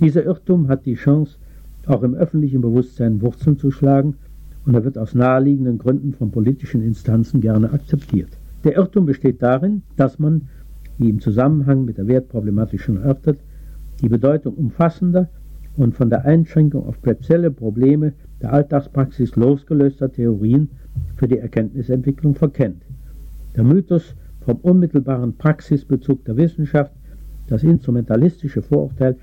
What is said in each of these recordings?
Dieser Irrtum hat die Chance, auch im öffentlichen Bewusstsein Wurzeln zu schlagen und er wird aus naheliegenden Gründen von politischen Instanzen gerne akzeptiert. Der Irrtum besteht darin, dass man, wie im Zusammenhang mit der Wertproblematik schon erörtert, die Bedeutung umfassender und von der Einschränkung auf spezielle Probleme der Alltagspraxis losgelöster Theorien für die Erkenntnisentwicklung verkennt. Der Mythos vom unmittelbaren Praxisbezug der Wissenschaft, das instrumentalistische Vorurteil,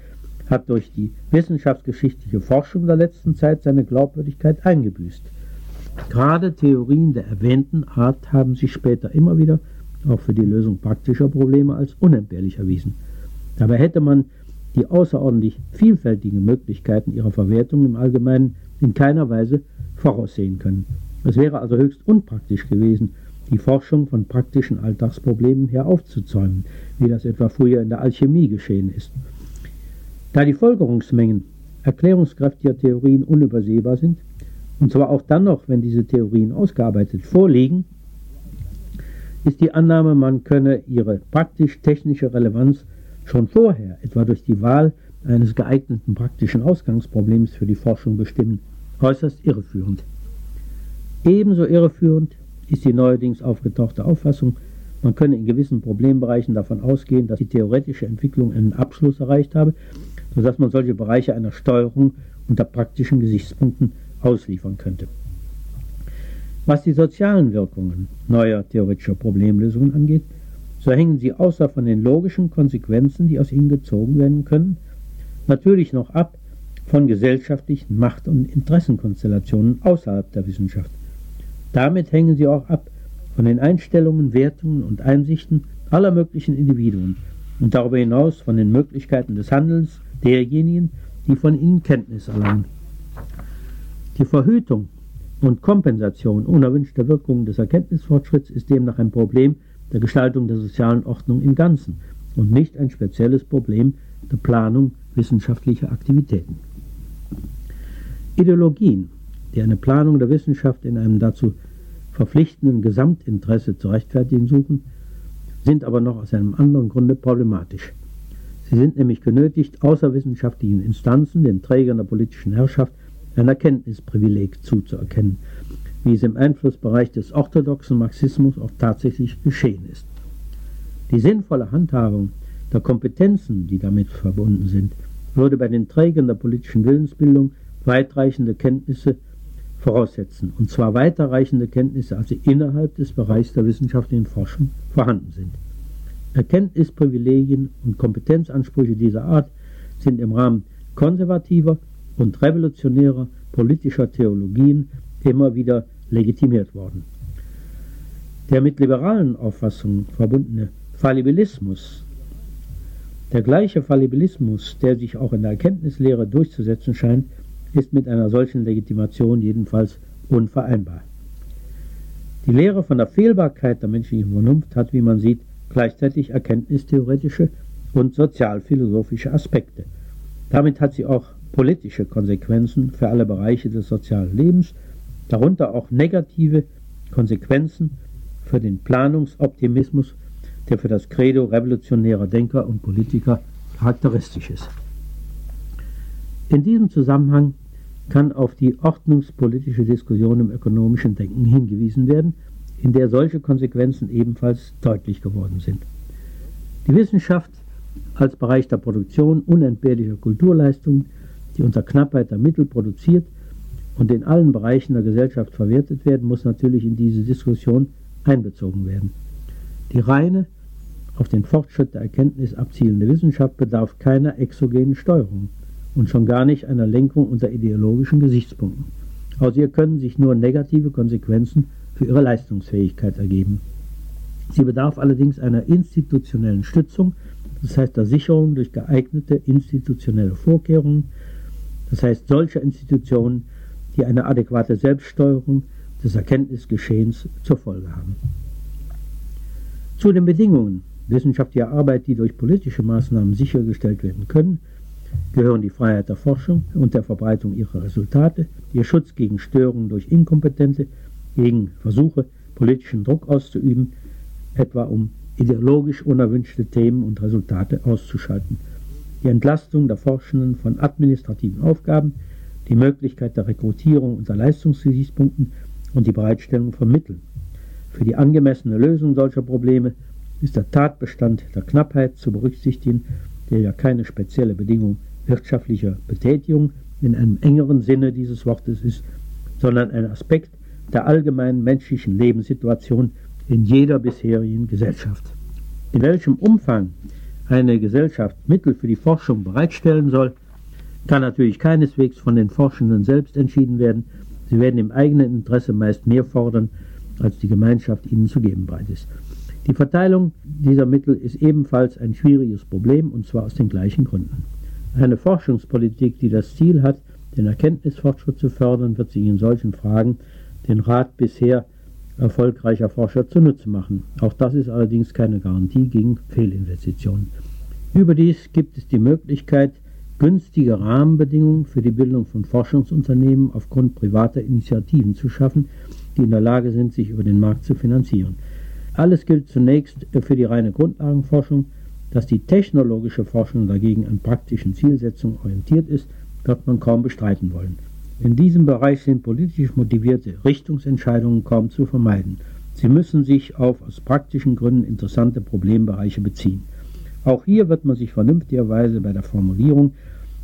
hat durch die wissenschaftsgeschichtliche Forschung der letzten Zeit seine Glaubwürdigkeit eingebüßt. Gerade Theorien der erwähnten Art haben sich später immer wieder auch für die Lösung praktischer Probleme als unentbehrlich erwiesen. Dabei hätte man die außerordentlich vielfältigen Möglichkeiten ihrer Verwertung im Allgemeinen in keiner Weise voraussehen können. Es wäre also höchst unpraktisch gewesen, die Forschung von praktischen Alltagsproblemen her aufzuzäumen, wie das etwa früher in der Alchemie geschehen ist. Da die Folgerungsmengen erklärungskräftiger Theorien unübersehbar sind, und zwar auch dann noch, wenn diese Theorien ausgearbeitet vorliegen, ist die Annahme, man könne ihre praktisch-technische Relevanz schon vorher, etwa durch die Wahl eines geeigneten praktischen Ausgangsproblems für die Forschung bestimmen, äußerst irreführend. Ebenso irreführend ist die neuerdings aufgetauchte Auffassung, man könne in gewissen Problembereichen davon ausgehen, dass die theoretische Entwicklung einen Abschluss erreicht habe, sodass man solche Bereiche einer Steuerung unter praktischen Gesichtspunkten ausliefern könnte. Was die sozialen Wirkungen neuer theoretischer Problemlösungen angeht, so hängen sie außer von den logischen Konsequenzen, die aus ihnen gezogen werden können, natürlich noch ab von gesellschaftlichen Macht- und Interessenkonstellationen außerhalb der Wissenschaft. Damit hängen sie auch ab von den Einstellungen, Wertungen und Einsichten aller möglichen Individuen und darüber hinaus von den Möglichkeiten des Handelns derjenigen, die von ihnen Kenntnis erlangen. Die Verhütung und Kompensation unerwünschter Wirkungen des Erkenntnisfortschritts ist demnach ein Problem der Gestaltung der sozialen Ordnung im Ganzen und nicht ein spezielles Problem der Planung wissenschaftlicher Aktivitäten. Ideologien, die eine Planung der Wissenschaft in einem dazu verpflichtenden Gesamtinteresse zu rechtfertigen suchen, sind aber noch aus einem anderen Grunde problematisch. Sie sind nämlich genötigt, außerwissenschaftlichen Instanzen, den Trägern der politischen Herrschaft, ein Erkenntnisprivileg zuzuerkennen, wie es im Einflussbereich des orthodoxen Marxismus auch tatsächlich geschehen ist. Die sinnvolle Handhabung der Kompetenzen, die damit verbunden sind, würde bei den Trägern der politischen Willensbildung weitreichende Kenntnisse voraussetzen, und zwar weiterreichende Kenntnisse, als sie innerhalb des Bereichs der wissenschaftlichen Forschung vorhanden sind. Erkenntnisprivilegien und Kompetenzansprüche dieser Art sind im Rahmen konservativer und revolutionärer politischer Theologien immer wieder legitimiert worden. Der mit liberalen Auffassungen verbundene Fallibilismus, der gleiche Fallibilismus, der sich auch in der Erkenntnislehre durchzusetzen scheint, ist mit einer solchen Legitimation jedenfalls unvereinbar. Die Lehre von der Fehlbarkeit der menschlichen Vernunft hat, wie man sieht, gleichzeitig erkenntnistheoretische und sozialphilosophische Aspekte. Damit hat sie auch politische Konsequenzen für alle Bereiche des sozialen Lebens darunter auch negative Konsequenzen für den Planungsoptimismus, der für das Credo revolutionärer Denker und Politiker charakteristisch ist. In diesem Zusammenhang kann auf die ordnungspolitische Diskussion im ökonomischen Denken hingewiesen werden, in der solche Konsequenzen ebenfalls deutlich geworden sind. Die Wissenschaft als Bereich der Produktion unentbehrlicher Kulturleistungen, die unter Knappheit der Mittel produziert und in allen Bereichen der Gesellschaft verwertet werden, muss natürlich in diese Diskussion einbezogen werden. Die reine, auf den Fortschritt der Erkenntnis abzielende Wissenschaft bedarf keiner exogenen Steuerung und schon gar nicht einer Lenkung unter ideologischen Gesichtspunkten. Aus ihr können sich nur negative Konsequenzen für ihre Leistungsfähigkeit ergeben. Sie bedarf allerdings einer institutionellen Stützung, das heißt der Sicherung durch geeignete institutionelle Vorkehrungen, das heißt solcher Institutionen, die eine adäquate Selbststeuerung des Erkenntnisgeschehens zur Folge haben. Zu den Bedingungen wissenschaftlicher Arbeit, die durch politische Maßnahmen sichergestellt werden können, gehören die Freiheit der Forschung und der Verbreitung ihrer Resultate, ihr Schutz gegen Störungen durch Inkompetente, gegen Versuche, politischen Druck auszuüben, etwa um ideologisch unerwünschte Themen und Resultate auszuschalten. die Entlastung der Forschenden von administrativen Aufgaben, die Möglichkeit der Rekrutierung unter Leistungsgesichtspunkten und die Bereitstellung von Mitteln. Für die angemessene Lösung solcher Probleme ist der Tatbestand der Knappheit zu berücksichtigen, der ja keine spezielle Bedingung wirtschaftlicher Betätigung in einem engeren Sinne dieses Wortes ist, sondern ein Aspekt der allgemeinen menschlichen Lebenssituation in jeder bisherigen Gesellschaft. In welchem Umfang eine Gesellschaft Mittel für die Forschung bereitstellen soll, kann natürlich keineswegs von den Forschenden selbst entschieden werden. Sie werden im eigenen Interesse meist mehr fordern, als die Gemeinschaft ihnen zu geben bereit ist. Die Verteilung dieser Mittel ist ebenfalls ein schwieriges Problem, und zwar aus den gleichen Gründen. Eine Forschungspolitik, die das Ziel hat, den Erkenntnisfortschritt zu fördern, wird sich in solchen Fragen den Rat bisher erfolgreicher Forscher zunutze machen. Auch das ist allerdings keine Garantie gegen Fehlinvestitionen. Überdies gibt es die Möglichkeit, günstige Rahmenbedingungen für die Bildung von Forschungsunternehmen aufgrund privater Initiativen zu schaffen, die in der Lage sind, sich über den Markt zu finanzieren. Alles gilt zunächst für die reine Grundlagenforschung. Dass die technologische Forschung dagegen an praktischen Zielsetzungen orientiert ist, wird man kaum bestreiten wollen. In diesem Bereich sind politisch motivierte Richtungsentscheidungen kaum zu vermeiden. Sie müssen sich auf aus praktischen Gründen interessante Problembereiche beziehen. Auch hier wird man sich vernünftigerweise bei der Formulierung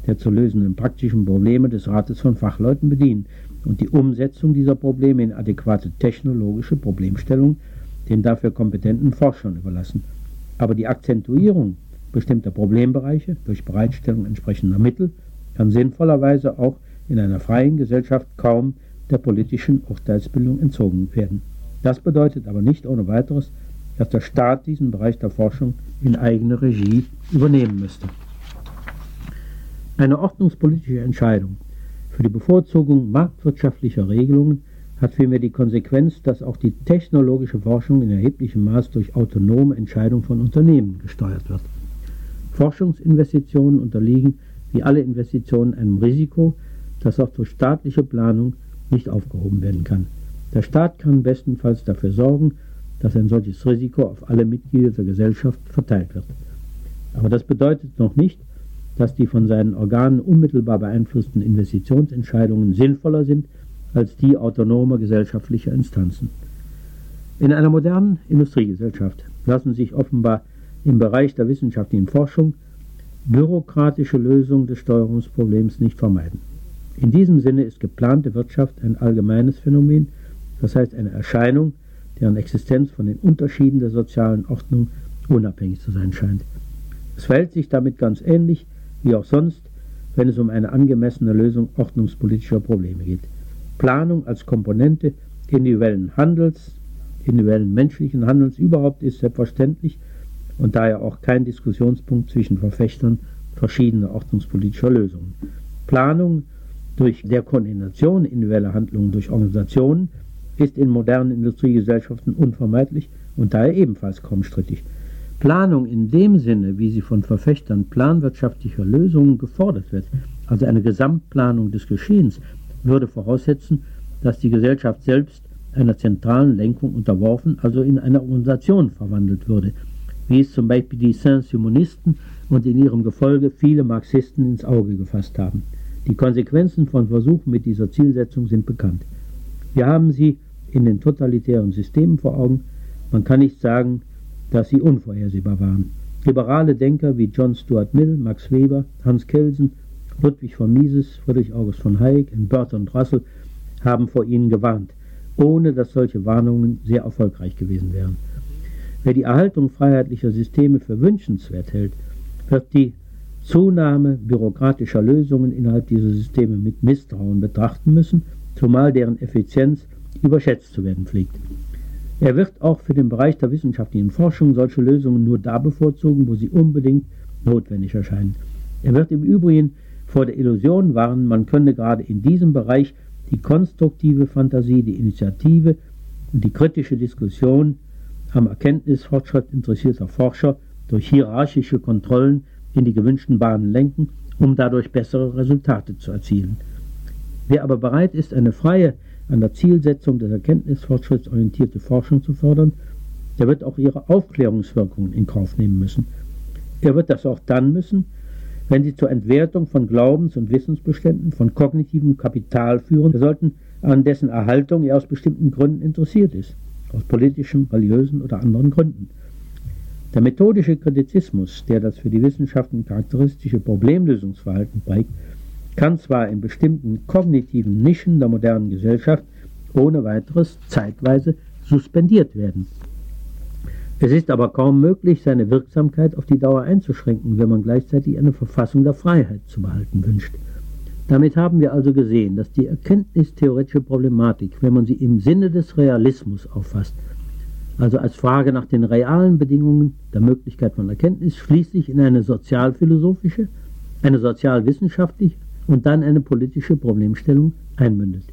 der zu lösenden praktischen Probleme des Rates von Fachleuten bedienen und die Umsetzung dieser Probleme in adäquate technologische Problemstellungen den dafür kompetenten Forschern überlassen. Aber die Akzentuierung bestimmter Problembereiche durch Bereitstellung entsprechender Mittel kann sinnvollerweise auch in einer freien Gesellschaft kaum der politischen Urteilsbildung entzogen werden. Das bedeutet aber nicht ohne weiteres, dass der Staat diesen Bereich der Forschung in eigene Regie übernehmen müsste. Eine ordnungspolitische Entscheidung für die Bevorzugung marktwirtschaftlicher Regelungen hat vielmehr die Konsequenz, dass auch die technologische Forschung in erheblichem Maß durch autonome Entscheidungen von Unternehmen gesteuert wird. Forschungsinvestitionen unterliegen wie alle Investitionen einem Risiko, das auch durch staatliche Planung nicht aufgehoben werden kann. Der Staat kann bestenfalls dafür sorgen, dass ein solches Risiko auf alle Mitglieder der Gesellschaft verteilt wird. Aber das bedeutet noch nicht, dass die von seinen Organen unmittelbar beeinflussten Investitionsentscheidungen sinnvoller sind als die autonomer gesellschaftlicher Instanzen. In einer modernen Industriegesellschaft lassen sich offenbar im Bereich der wissenschaftlichen Forschung bürokratische Lösungen des Steuerungsproblems nicht vermeiden. In diesem Sinne ist geplante Wirtschaft ein allgemeines Phänomen, das heißt eine Erscheinung, deren Existenz von den Unterschieden der sozialen Ordnung unabhängig zu sein scheint. Es verhält sich damit ganz ähnlich wie auch sonst, wenn es um eine angemessene Lösung ordnungspolitischer Probleme geht. Planung als Komponente individuellen Handels, individuellen menschlichen Handels überhaupt ist selbstverständlich und daher auch kein Diskussionspunkt zwischen Verfechtern verschiedener ordnungspolitischer Lösungen. Planung durch der Koordination individueller Handlungen durch Organisationen ist in modernen Industriegesellschaften unvermeidlich und daher ebenfalls kaum strittig. Planung in dem Sinne, wie sie von Verfechtern planwirtschaftlicher Lösungen gefordert wird, also eine Gesamtplanung des Geschehens, würde voraussetzen, dass die Gesellschaft selbst einer zentralen Lenkung unterworfen, also in eine Organisation verwandelt würde, wie es zum Beispiel die Saint-Simonisten und in ihrem Gefolge viele Marxisten ins Auge gefasst haben. Die Konsequenzen von Versuchen mit dieser Zielsetzung sind bekannt. Wir haben sie in den totalitären Systemen vor Augen. Man kann nicht sagen, dass sie unvorhersehbar waren. Liberale Denker wie John Stuart Mill, Max Weber, Hans Kelsen, Ludwig von Mises, Friedrich August von Hayek und Bertrand Russell haben vor ihnen gewarnt, ohne dass solche Warnungen sehr erfolgreich gewesen wären. Wer die Erhaltung freiheitlicher Systeme für wünschenswert hält, wird die Zunahme bürokratischer Lösungen innerhalb dieser Systeme mit Misstrauen betrachten müssen, zumal deren Effizienz überschätzt zu werden pflegt. Er wird auch für den Bereich der wissenschaftlichen Forschung solche Lösungen nur da bevorzugen, wo sie unbedingt notwendig erscheinen. Er wird im Übrigen vor der Illusion warnen, man könne gerade in diesem Bereich die konstruktive Fantasie, die Initiative und die kritische Diskussion am Erkenntnisfortschritt interessierter Forscher durch hierarchische Kontrollen in die gewünschten Bahnen lenken, um dadurch bessere Resultate zu erzielen. Wer aber bereit ist, eine freie, an der Zielsetzung des Erkenntnisfortschritts orientierte Forschung zu fördern, der wird auch ihre Aufklärungswirkungen in Kauf nehmen müssen. Er wird das auch dann müssen, wenn sie zur Entwertung von Glaubens- und Wissensbeständen, von kognitivem Kapital führen, sollten an dessen Erhaltung er aus bestimmten Gründen interessiert ist, aus politischen, religiösen oder anderen Gründen. Der methodische Kritizismus, der das für die Wissenschaften charakteristische Problemlösungsverhalten prägt, kann zwar in bestimmten kognitiven Nischen der modernen Gesellschaft ohne weiteres zeitweise suspendiert werden. Es ist aber kaum möglich, seine Wirksamkeit auf die Dauer einzuschränken, wenn man gleichzeitig eine Verfassung der Freiheit zu behalten wünscht. Damit haben wir also gesehen, dass die erkenntnistheoretische Problematik, wenn man sie im Sinne des Realismus auffasst, also als Frage nach den realen Bedingungen der Möglichkeit von Erkenntnis, schließlich in eine sozialphilosophische, eine sozialwissenschaftliche und dann eine politische Problemstellung einmündet.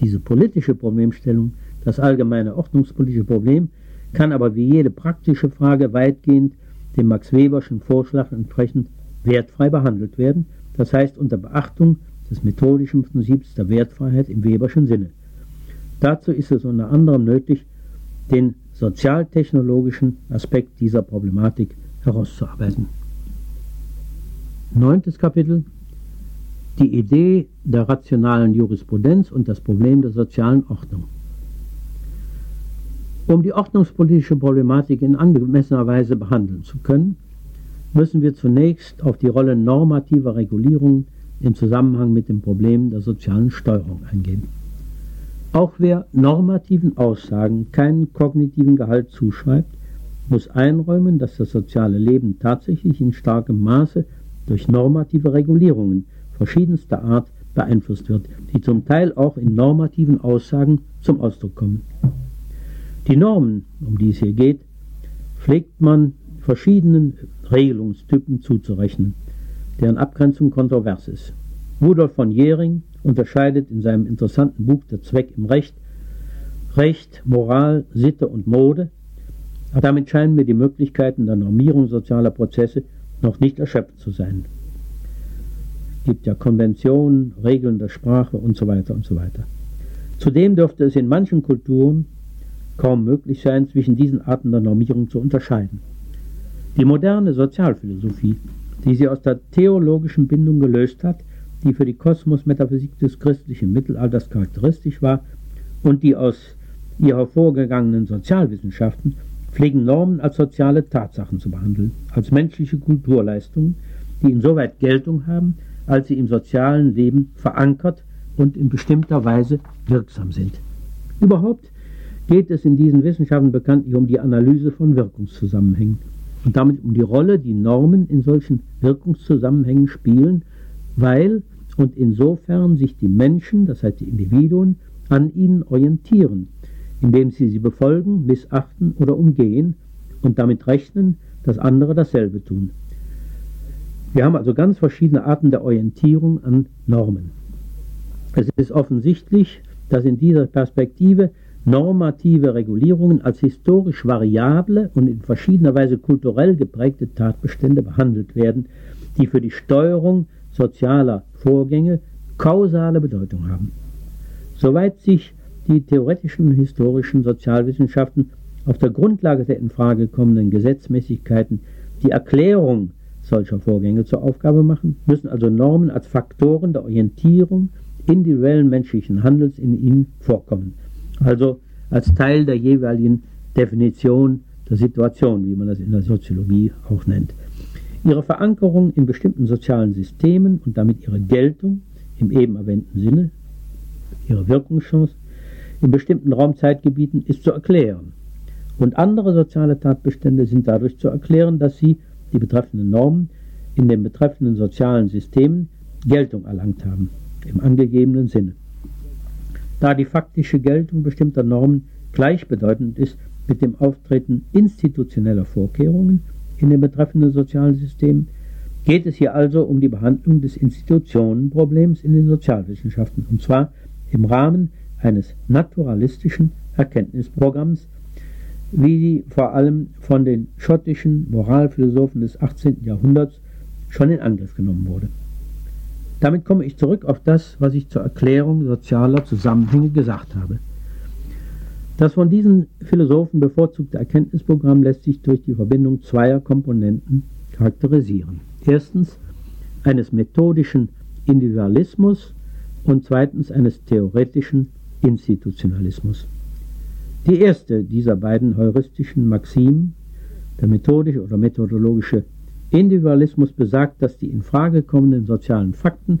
Diese politische Problemstellung, das allgemeine ordnungspolitische Problem, kann aber wie jede praktische Frage weitgehend dem Max Weberschen Vorschlag entsprechend wertfrei behandelt werden, das heißt unter Beachtung des methodischen Prinzips der Wertfreiheit im Weberschen Sinne. Dazu ist es unter anderem nötig, den sozialtechnologischen Aspekt dieser Problematik herauszuarbeiten. Neuntes Kapitel Die Idee der rationalen Jurisprudenz und das Problem der sozialen Ordnung. Um die ordnungspolitische Problematik in angemessener Weise behandeln zu können, müssen wir zunächst auf die Rolle normativer Regulierung im Zusammenhang mit dem Problem der sozialen Steuerung eingehen. Auch wer normativen Aussagen keinen kognitiven Gehalt zuschreibt, muss einräumen, dass das soziale Leben tatsächlich in starkem Maße durch normative Regulierungen verschiedenster Art beeinflusst wird, die zum Teil auch in normativen Aussagen zum Ausdruck kommen. Die Normen, um die es hier geht, pflegt man verschiedenen Regelungstypen zuzurechnen, deren Abgrenzung kontrovers ist. Rudolf von Jering unterscheidet in seinem interessanten Buch Der Zweck im Recht Recht, Moral, Sitte und Mode. Aber damit scheinen mir die Möglichkeiten der Normierung sozialer Prozesse noch nicht erschöpft zu sein. Es gibt ja Konventionen, Regeln der Sprache und so weiter und so weiter. Zudem dürfte es in manchen Kulturen kaum möglich sein, zwischen diesen Arten der Normierung zu unterscheiden. Die moderne Sozialphilosophie, die sie aus der theologischen Bindung gelöst hat, die für die Kosmosmetaphysik des christlichen Mittelalters charakteristisch war und die aus ihr hervorgegangenen Sozialwissenschaften pflegen Normen als soziale Tatsachen zu behandeln, als menschliche Kulturleistungen, die insoweit Geltung haben, als sie im sozialen Leben verankert und in bestimmter Weise wirksam sind. Überhaupt geht es in diesen Wissenschaften bekanntlich um die Analyse von Wirkungszusammenhängen und damit um die Rolle, die Normen in solchen Wirkungszusammenhängen spielen, weil und insofern sich die Menschen, das heißt die Individuen, an ihnen orientieren, indem sie sie befolgen, missachten oder umgehen und damit rechnen, dass andere dasselbe tun. Wir haben also ganz verschiedene Arten der Orientierung an Normen. Es ist offensichtlich, dass in dieser Perspektive normative Regulierungen als historisch variable und in verschiedener Weise kulturell geprägte Tatbestände behandelt werden, die für die Steuerung sozialer Vorgänge kausale Bedeutung haben. Soweit sich die theoretischen und historischen Sozialwissenschaften auf der Grundlage der in Frage kommenden Gesetzmäßigkeiten die Erklärung solcher Vorgänge zur Aufgabe machen, müssen also Normen als Faktoren der Orientierung individuellen menschlichen Handels in ihnen vorkommen also als Teil der jeweiligen Definition der Situation, wie man das in der Soziologie auch nennt. Ihre Verankerung in bestimmten sozialen Systemen und damit ihre Geltung im eben erwähnten Sinne, ihre Wirkungschance in bestimmten Raumzeitgebieten ist zu erklären. Und andere soziale Tatbestände sind dadurch zu erklären, dass sie, die betreffenden Normen, in den betreffenden sozialen Systemen Geltung erlangt haben, im angegebenen Sinne da die faktische Geltung bestimmter Normen gleichbedeutend ist mit dem Auftreten institutioneller Vorkehrungen in den betreffenden sozialen Systemen, geht es hier also um die Behandlung des Institutionenproblems in den Sozialwissenschaften, und zwar im Rahmen eines naturalistischen Erkenntnisprogramms, wie die vor allem von den schottischen Moralphilosophen des 18. Jahrhunderts schon in Angriff genommen wurde. Damit komme ich zurück auf das, was ich zur Erklärung sozialer Zusammenhänge gesagt habe. Das von diesen Philosophen bevorzugte Erkenntnisprogramm lässt sich durch die Verbindung zweier Komponenten charakterisieren. Erstens eines methodischen Individualismus und zweitens eines theoretischen Institutionalismus. Die erste dieser beiden heuristischen Maximen, der methodische oder methodologische Individualismus, besagt, dass die in Frage kommenden sozialen Fakten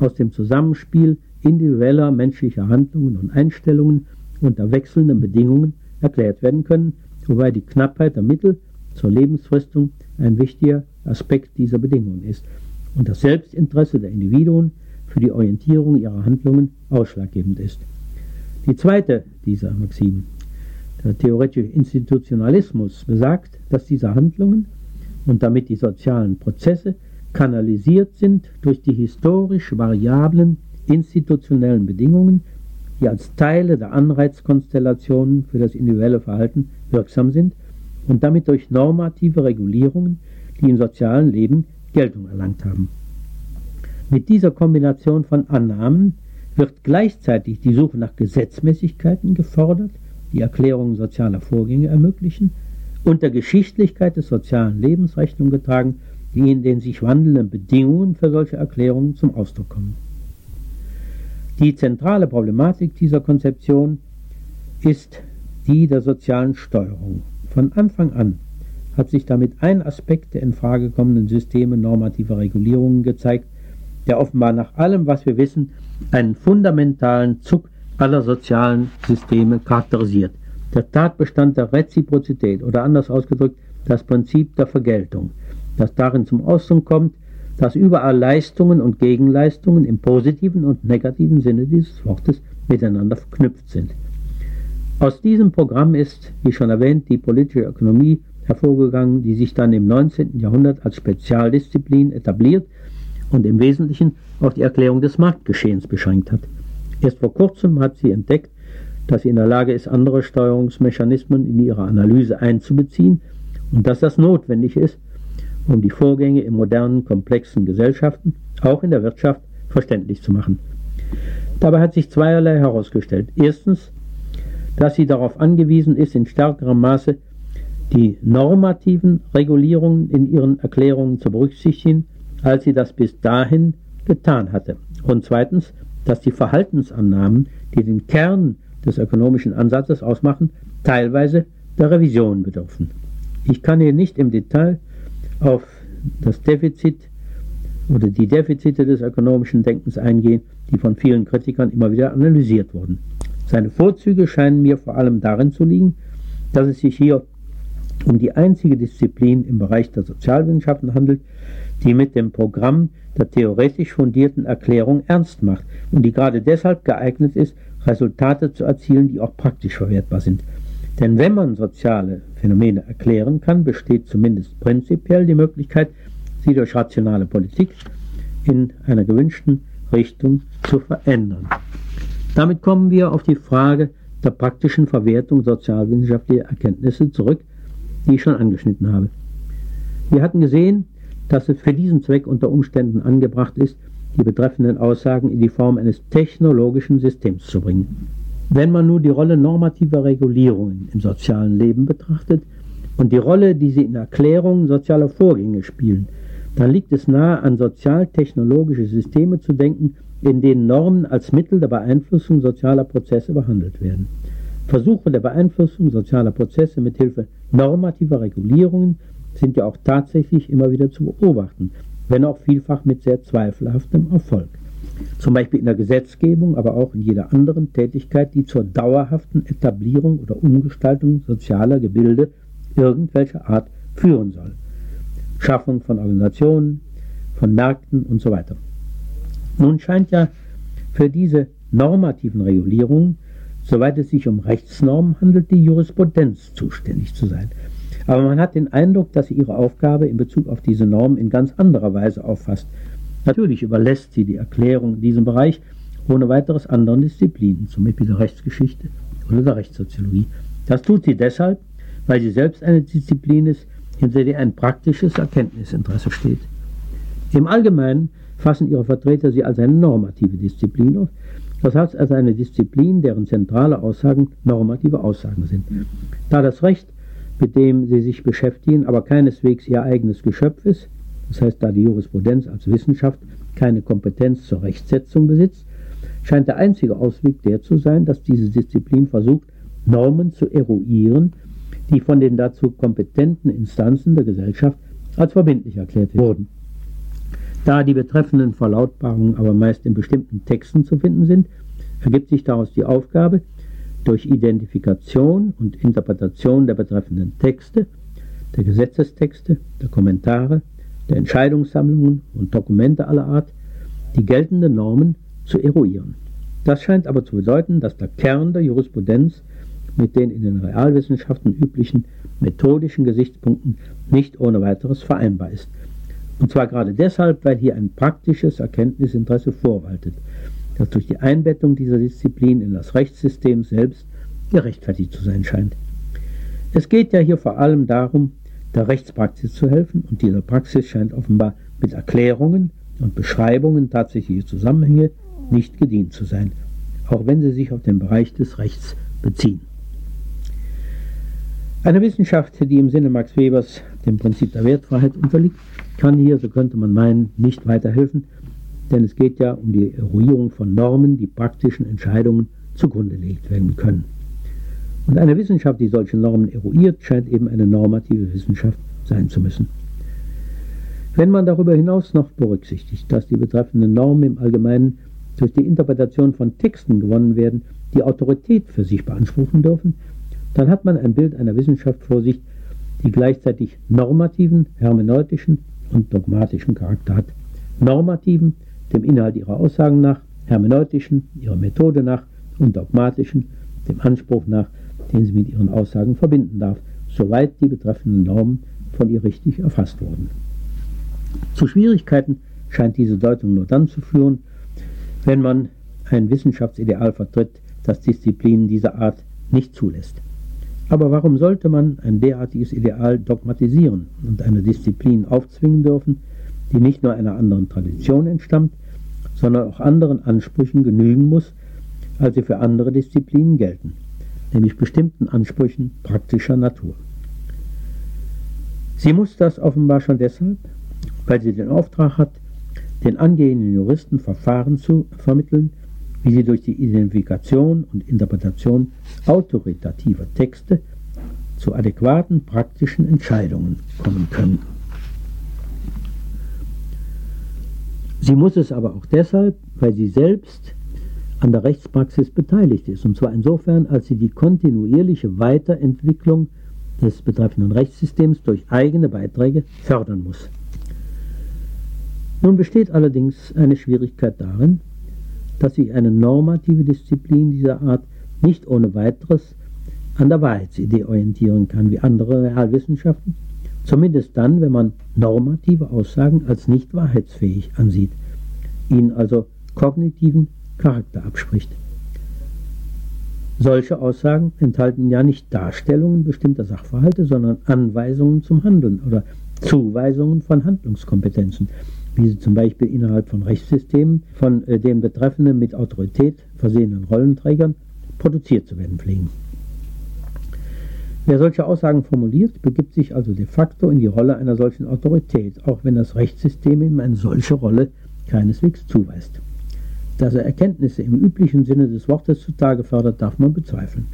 aus dem Zusammenspiel individueller menschlicher Handlungen und Einstellungen unter wechselnden Bedingungen erklärt werden können, wobei die Knappheit der Mittel zur Lebensfristung ein wichtiger Aspekt dieser Bedingungen ist und das Selbstinteresse der Individuen für die Orientierung ihrer Handlungen ausschlaggebend ist. Die zweite dieser Maximen, der theoretische Institutionalismus, besagt, dass diese Handlungen und damit die sozialen Prozesse kanalisiert sind durch die historisch variablen institutionellen Bedingungen, die als Teile der Anreizkonstellationen für das individuelle Verhalten wirksam sind und damit durch normative Regulierungen, die im sozialen Leben Geltung erlangt haben. Mit dieser Kombination von Annahmen wird gleichzeitig die Suche nach Gesetzmäßigkeiten gefordert, die Erklärungen sozialer Vorgänge ermöglichen, und der Geschichtlichkeit des sozialen Lebens Rechnung getragen, die in den sich wandelnden Bedingungen für solche Erklärungen zum Ausdruck kommen. Die zentrale Problematik dieser Konzeption ist die der sozialen Steuerung. Von Anfang an hat sich damit ein Aspekt der in Frage kommenden Systeme normativer Regulierungen gezeigt, der offenbar nach allem, was wir wissen, einen fundamentalen Zug aller sozialen Systeme charakterisiert. Der Tatbestand der Reziprozität oder anders ausgedrückt das Prinzip der Vergeltung, das darin zum Ausdruck kommt, dass überall Leistungen und Gegenleistungen im positiven und negativen Sinne dieses Wortes miteinander verknüpft sind. Aus diesem Programm ist, wie schon erwähnt, die politische Ökonomie hervorgegangen, die sich dann im 19. Jahrhundert als Spezialdisziplin etabliert und im Wesentlichen auf die Erklärung des Marktgeschehens beschränkt hat. Erst vor kurzem hat sie entdeckt, dass sie in der Lage ist, andere Steuerungsmechanismen in ihre Analyse einzubeziehen und dass das notwendig ist, um die Vorgänge in modernen, komplexen Gesellschaften, auch in der Wirtschaft, verständlich zu machen. Dabei hat sich zweierlei herausgestellt. Erstens, dass sie darauf angewiesen ist, in stärkerem Maße die normativen Regulierungen in ihren Erklärungen zu berücksichtigen, als sie das bis dahin getan hatte. Und zweitens, dass die Verhaltensannahmen, die den Kern des ökonomischen Ansatzes ausmachen, teilweise der Revision bedürfen. Ich kann hier nicht im Detail auf das Defizit oder die Defizite des ökonomischen Denkens eingehen, die von vielen Kritikern immer wieder analysiert wurden. Seine Vorzüge scheinen mir vor allem darin zu liegen, dass es sich hier um die einzige Disziplin im Bereich der Sozialwissenschaften handelt, die mit dem Programm der theoretisch fundierten Erklärung ernst macht und die gerade deshalb geeignet ist, Resultate zu erzielen, die auch praktisch verwertbar sind. Denn wenn man soziale Phänomene erklären kann, besteht zumindest prinzipiell die Möglichkeit, sie durch rationale Politik in einer gewünschten Richtung zu verändern. Damit kommen wir auf die Frage der praktischen Verwertung sozialwissenschaftlicher Erkenntnisse zurück, die ich schon angeschnitten habe. Wir hatten gesehen, dass es für diesen Zweck unter Umständen angebracht ist, die betreffenden Aussagen in die Form eines technologischen Systems zu bringen. Wenn man nur die Rolle normativer Regulierungen im sozialen Leben betrachtet und die Rolle, die sie in Erklärungen sozialer Vorgänge spielen, dann liegt es nahe, an sozialtechnologische Systeme zu denken, in denen Normen als Mittel der Beeinflussung sozialer Prozesse behandelt werden. Versuche der Beeinflussung sozialer Prozesse mit Hilfe normativer Regulierungen sind ja auch tatsächlich immer wieder zu beobachten, wenn auch vielfach mit sehr zweifelhaftem Erfolg. Zum Beispiel in der Gesetzgebung, aber auch in jeder anderen Tätigkeit, die zur dauerhaften Etablierung oder Umgestaltung sozialer Gebilde irgendwelcher Art führen soll. Schaffung von Organisationen, von Märkten und so weiter. Nun scheint ja für diese normativen Regulierungen, soweit es sich um Rechtsnormen handelt, die Jurisprudenz zuständig zu sein. Aber man hat den Eindruck, dass sie ihre Aufgabe in Bezug auf diese Normen in ganz anderer Weise auffasst. Natürlich überlässt sie die Erklärung in diesem Bereich ohne weiteres anderen Disziplinen, zum Beispiel der Rechtsgeschichte oder der Rechtssoziologie. Das tut sie deshalb, weil sie selbst eine Disziplin ist, hinter der ein praktisches Erkenntnisinteresse steht. Im Allgemeinen fassen ihre Vertreter sie als eine normative Disziplin auf, das heißt als eine Disziplin, deren zentrale Aussagen normative Aussagen sind. Da das Recht mit dem sie sich beschäftigen, aber keineswegs ihr eigenes Geschöpf ist, das heißt, da die Jurisprudenz als Wissenschaft keine Kompetenz zur Rechtsetzung besitzt, scheint der einzige Ausweg der zu sein, dass diese Disziplin versucht, Normen zu eruieren, die von den dazu kompetenten Instanzen der Gesellschaft als verbindlich erklärt wurden. Da die betreffenden Verlautbarungen aber meist in bestimmten Texten zu finden sind, ergibt sich daraus die Aufgabe, durch Identifikation und Interpretation der betreffenden Texte, der Gesetzestexte, der Kommentare, der Entscheidungssammlungen und Dokumente aller Art die geltenden Normen zu eruieren. Das scheint aber zu bedeuten, dass der Kern der Jurisprudenz mit den in den Realwissenschaften üblichen methodischen Gesichtspunkten nicht ohne weiteres vereinbar ist. Und zwar gerade deshalb, weil hier ein praktisches Erkenntnisinteresse vorwaltet, das durch die Einbettung dieser Disziplin in das Rechtssystem selbst gerechtfertigt zu sein scheint. Es geht ja hier vor allem darum, der Rechtspraxis zu helfen und dieser Praxis scheint offenbar mit Erklärungen und Beschreibungen tatsächliche Zusammenhänge nicht gedient zu sein, auch wenn sie sich auf den Bereich des Rechts beziehen. Eine Wissenschaft, die im Sinne Max Webers dem Prinzip der Wertfreiheit unterliegt, kann hier, so könnte man meinen, nicht weiterhelfen, denn es geht ja um die Eruierung von Normen, die praktischen Entscheidungen zugrunde gelegt werden können. Und eine Wissenschaft, die solche Normen eruiert, scheint eben eine normative Wissenschaft sein zu müssen. Wenn man darüber hinaus noch berücksichtigt, dass die betreffenden Normen im Allgemeinen durch die Interpretation von Texten gewonnen werden, die Autorität für sich beanspruchen dürfen, dann hat man ein Bild einer Wissenschaft vor sich, die gleichzeitig normativen, hermeneutischen und dogmatischen Charakter hat. Normativen, dem Inhalt ihrer Aussagen nach, hermeneutischen, ihrer Methode nach und dogmatischen, dem Anspruch nach, den sie mit ihren Aussagen verbinden darf, soweit die betreffenden Normen von ihr richtig erfasst wurden. Zu Schwierigkeiten scheint diese Deutung nur dann zu führen, wenn man ein Wissenschaftsideal vertritt, das Disziplinen dieser Art nicht zulässt. Aber warum sollte man ein derartiges Ideal dogmatisieren und eine Disziplin aufzwingen dürfen, die nicht nur einer anderen Tradition entstammt, sondern auch anderen Ansprüchen genügen muss, als sie für andere Disziplinen gelten? Nämlich bestimmten Ansprüchen praktischer Natur. Sie muss das offenbar schon deshalb, weil sie den Auftrag hat, den angehenden Juristen Verfahren zu vermitteln, wie sie durch die Identifikation und Interpretation autoritativer Texte zu adäquaten praktischen Entscheidungen kommen können. Sie muss es aber auch deshalb, weil sie selbst an der Rechtspraxis beteiligt ist. Und zwar insofern, als sie die kontinuierliche Weiterentwicklung des betreffenden Rechtssystems durch eigene Beiträge fördern muss. Nun besteht allerdings eine Schwierigkeit darin, dass sich eine normative Disziplin dieser Art nicht ohne weiteres an der Wahrheitsidee orientieren kann wie andere Realwissenschaften, zumindest dann, wenn man normative Aussagen als nicht wahrheitsfähig ansieht, ihnen also kognitiven Charakter abspricht. Solche Aussagen enthalten ja nicht Darstellungen bestimmter Sachverhalte, sondern Anweisungen zum Handeln oder Zuweisungen von Handlungskompetenzen, wie sie zum Beispiel innerhalb von Rechtssystemen von äh, den betreffenden mit Autorität versehenen Rollenträgern produziert zu werden pflegen. Wer solche Aussagen formuliert, begibt sich also de facto in die Rolle einer solchen Autorität, auch wenn das Rechtssystem ihm eine solche Rolle keineswegs zuweist. Dass er Erkenntnisse im üblichen Sinne des Wortes zutage fördert, darf man bezweifeln.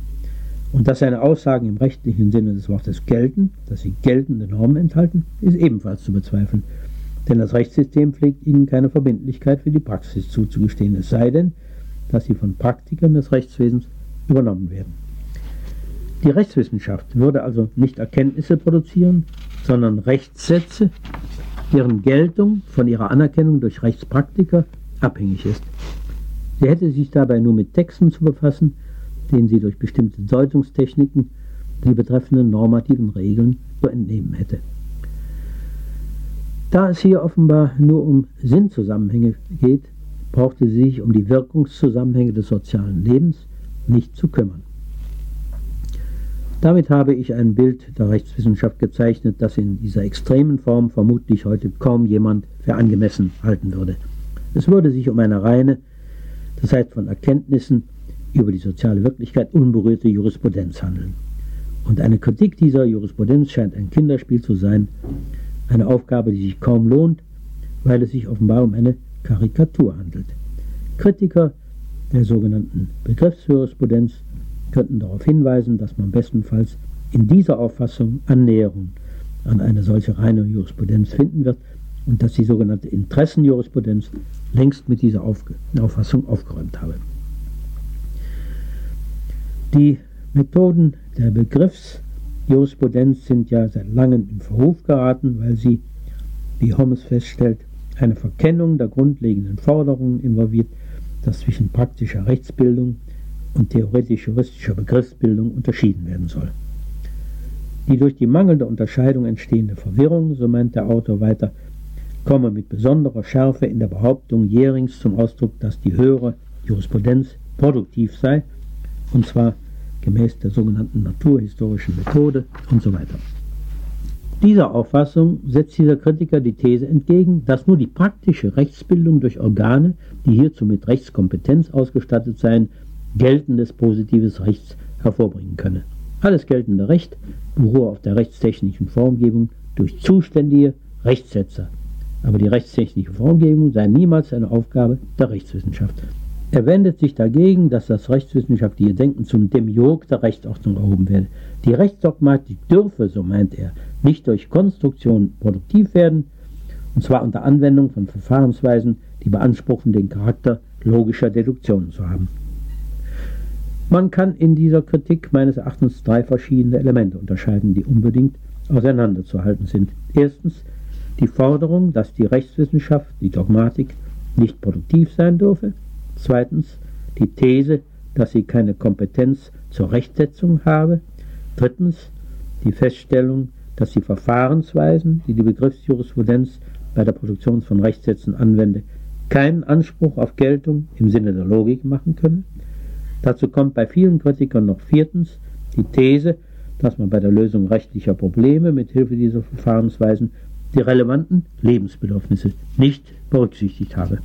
Und dass seine Aussagen im rechtlichen Sinne des Wortes gelten, dass sie geltende Normen enthalten, ist ebenfalls zu bezweifeln. Denn das Rechtssystem pflegt ihnen keine Verbindlichkeit für die Praxis zuzugestehen, es sei denn, dass sie von Praktikern des Rechtswesens übernommen werden. Die Rechtswissenschaft würde also nicht Erkenntnisse produzieren, sondern Rechtssätze, deren Geltung von ihrer Anerkennung durch Rechtspraktiker abhängig ist. Sie hätte sich dabei nur mit Texten zu befassen, denen sie durch bestimmte Deutungstechniken die betreffenden normativen Regeln zu entnehmen hätte. Da es hier offenbar nur um Sinnzusammenhänge geht, brauchte sie sich um die Wirkungszusammenhänge des sozialen Lebens nicht zu kümmern. Damit habe ich ein Bild der Rechtswissenschaft gezeichnet, das in dieser extremen Form vermutlich heute kaum jemand für angemessen halten würde. Es würde sich um eine reine, das heißt von Erkenntnissen über die soziale Wirklichkeit unberührte Jurisprudenz handeln. Und eine Kritik dieser Jurisprudenz scheint ein Kinderspiel zu sein, eine Aufgabe, die sich kaum lohnt, weil es sich offenbar um eine Karikatur handelt. Kritiker der sogenannten Begriffsjurisprudenz könnten darauf hinweisen, dass man bestenfalls in dieser Auffassung Annäherung an eine solche reine Jurisprudenz finden wird und dass die sogenannte Interessenjurisprudenz längst mit dieser Auffassung aufgeräumt habe. Die Methoden der Begriffsjurisprudenz sind ja seit langem in Verruf geraten, weil sie, wie Holmes feststellt, eine Verkennung der grundlegenden Forderungen involviert, das zwischen praktischer Rechtsbildung und theoretisch-juristischer Begriffsbildung unterschieden werden soll. Die durch die mangelnde Unterscheidung entstehende Verwirrung, so meint der Autor weiter, komme mit besonderer Schärfe in der Behauptung Jährings zum Ausdruck, dass die höhere Jurisprudenz produktiv sei, und zwar gemäß der sogenannten naturhistorischen Methode und so weiter. Dieser Auffassung setzt dieser Kritiker die These entgegen, dass nur die praktische Rechtsbildung durch Organe, die hierzu mit Rechtskompetenz ausgestattet seien, geltendes positives Rechts hervorbringen könne. Alles geltende Recht beruhe auf der rechtstechnischen Formgebung durch zuständige Rechtssetzer. Aber die rechtstechnische Formgebung sei niemals eine Aufgabe der Rechtswissenschaft. Er wendet sich dagegen, dass das rechtswissenschaftliche Denken zum Demiurg der Rechtsordnung erhoben werde. Die Rechtsdogmatik dürfe, so meint er, nicht durch Konstruktion produktiv werden, und zwar unter Anwendung von Verfahrensweisen, die beanspruchen, den Charakter logischer Deduktionen zu haben. Man kann in dieser Kritik meines Erachtens drei verschiedene Elemente unterscheiden, die unbedingt auseinanderzuhalten sind. Erstens die Forderung, dass die Rechtswissenschaft, die Dogmatik, nicht produktiv sein dürfe. Zweitens die These, dass sie keine Kompetenz zur Rechtsetzung habe. Drittens die Feststellung, dass die Verfahrensweisen, die die Begriffsjurisprudenz bei der Produktion von Rechtssätzen anwende, keinen Anspruch auf Geltung im Sinne der Logik machen können. Dazu kommt bei vielen Kritikern noch viertens die These, dass man bei der Lösung rechtlicher Probleme mit Hilfe dieser Verfahrensweisen die relevanten Lebensbedürfnisse nicht berücksichtigt habe.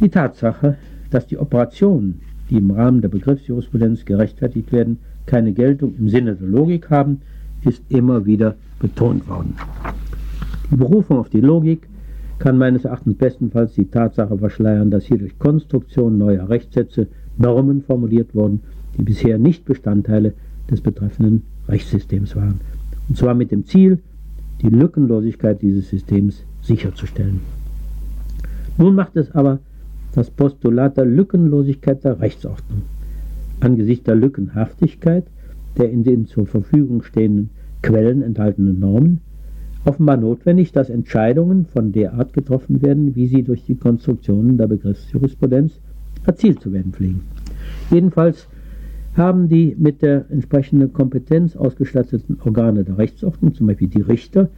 Die Tatsache, dass die Operationen, die im Rahmen der Begriffsjurisprudenz gerechtfertigt werden, keine Geltung im Sinne der Logik haben, ist immer wieder betont worden. Die Berufung auf die Logik kann meines Erachtens bestenfalls die Tatsache verschleiern, dass hier durch Konstruktion neuer Rechtssätze Normen formuliert wurden, die bisher nicht Bestandteile des betreffenden Rechtssystems waren. Und zwar mit dem Ziel, die Lückenlosigkeit dieses Systems sicherzustellen. Nun macht es aber das Postulat der Lückenlosigkeit der Rechtsordnung angesichts der Lückenhaftigkeit der in den zur Verfügung stehenden Quellen enthaltenen Normen offenbar notwendig, dass Entscheidungen von der Art getroffen werden, wie sie durch die Konstruktionen der Begriffsjurisprudenz erzielt zu werden pflegen. Jedenfalls haben die mit der entsprechenden Kompetenz ausgestatteten Organe der Rechtsordnung, zum Beispiel die Richter,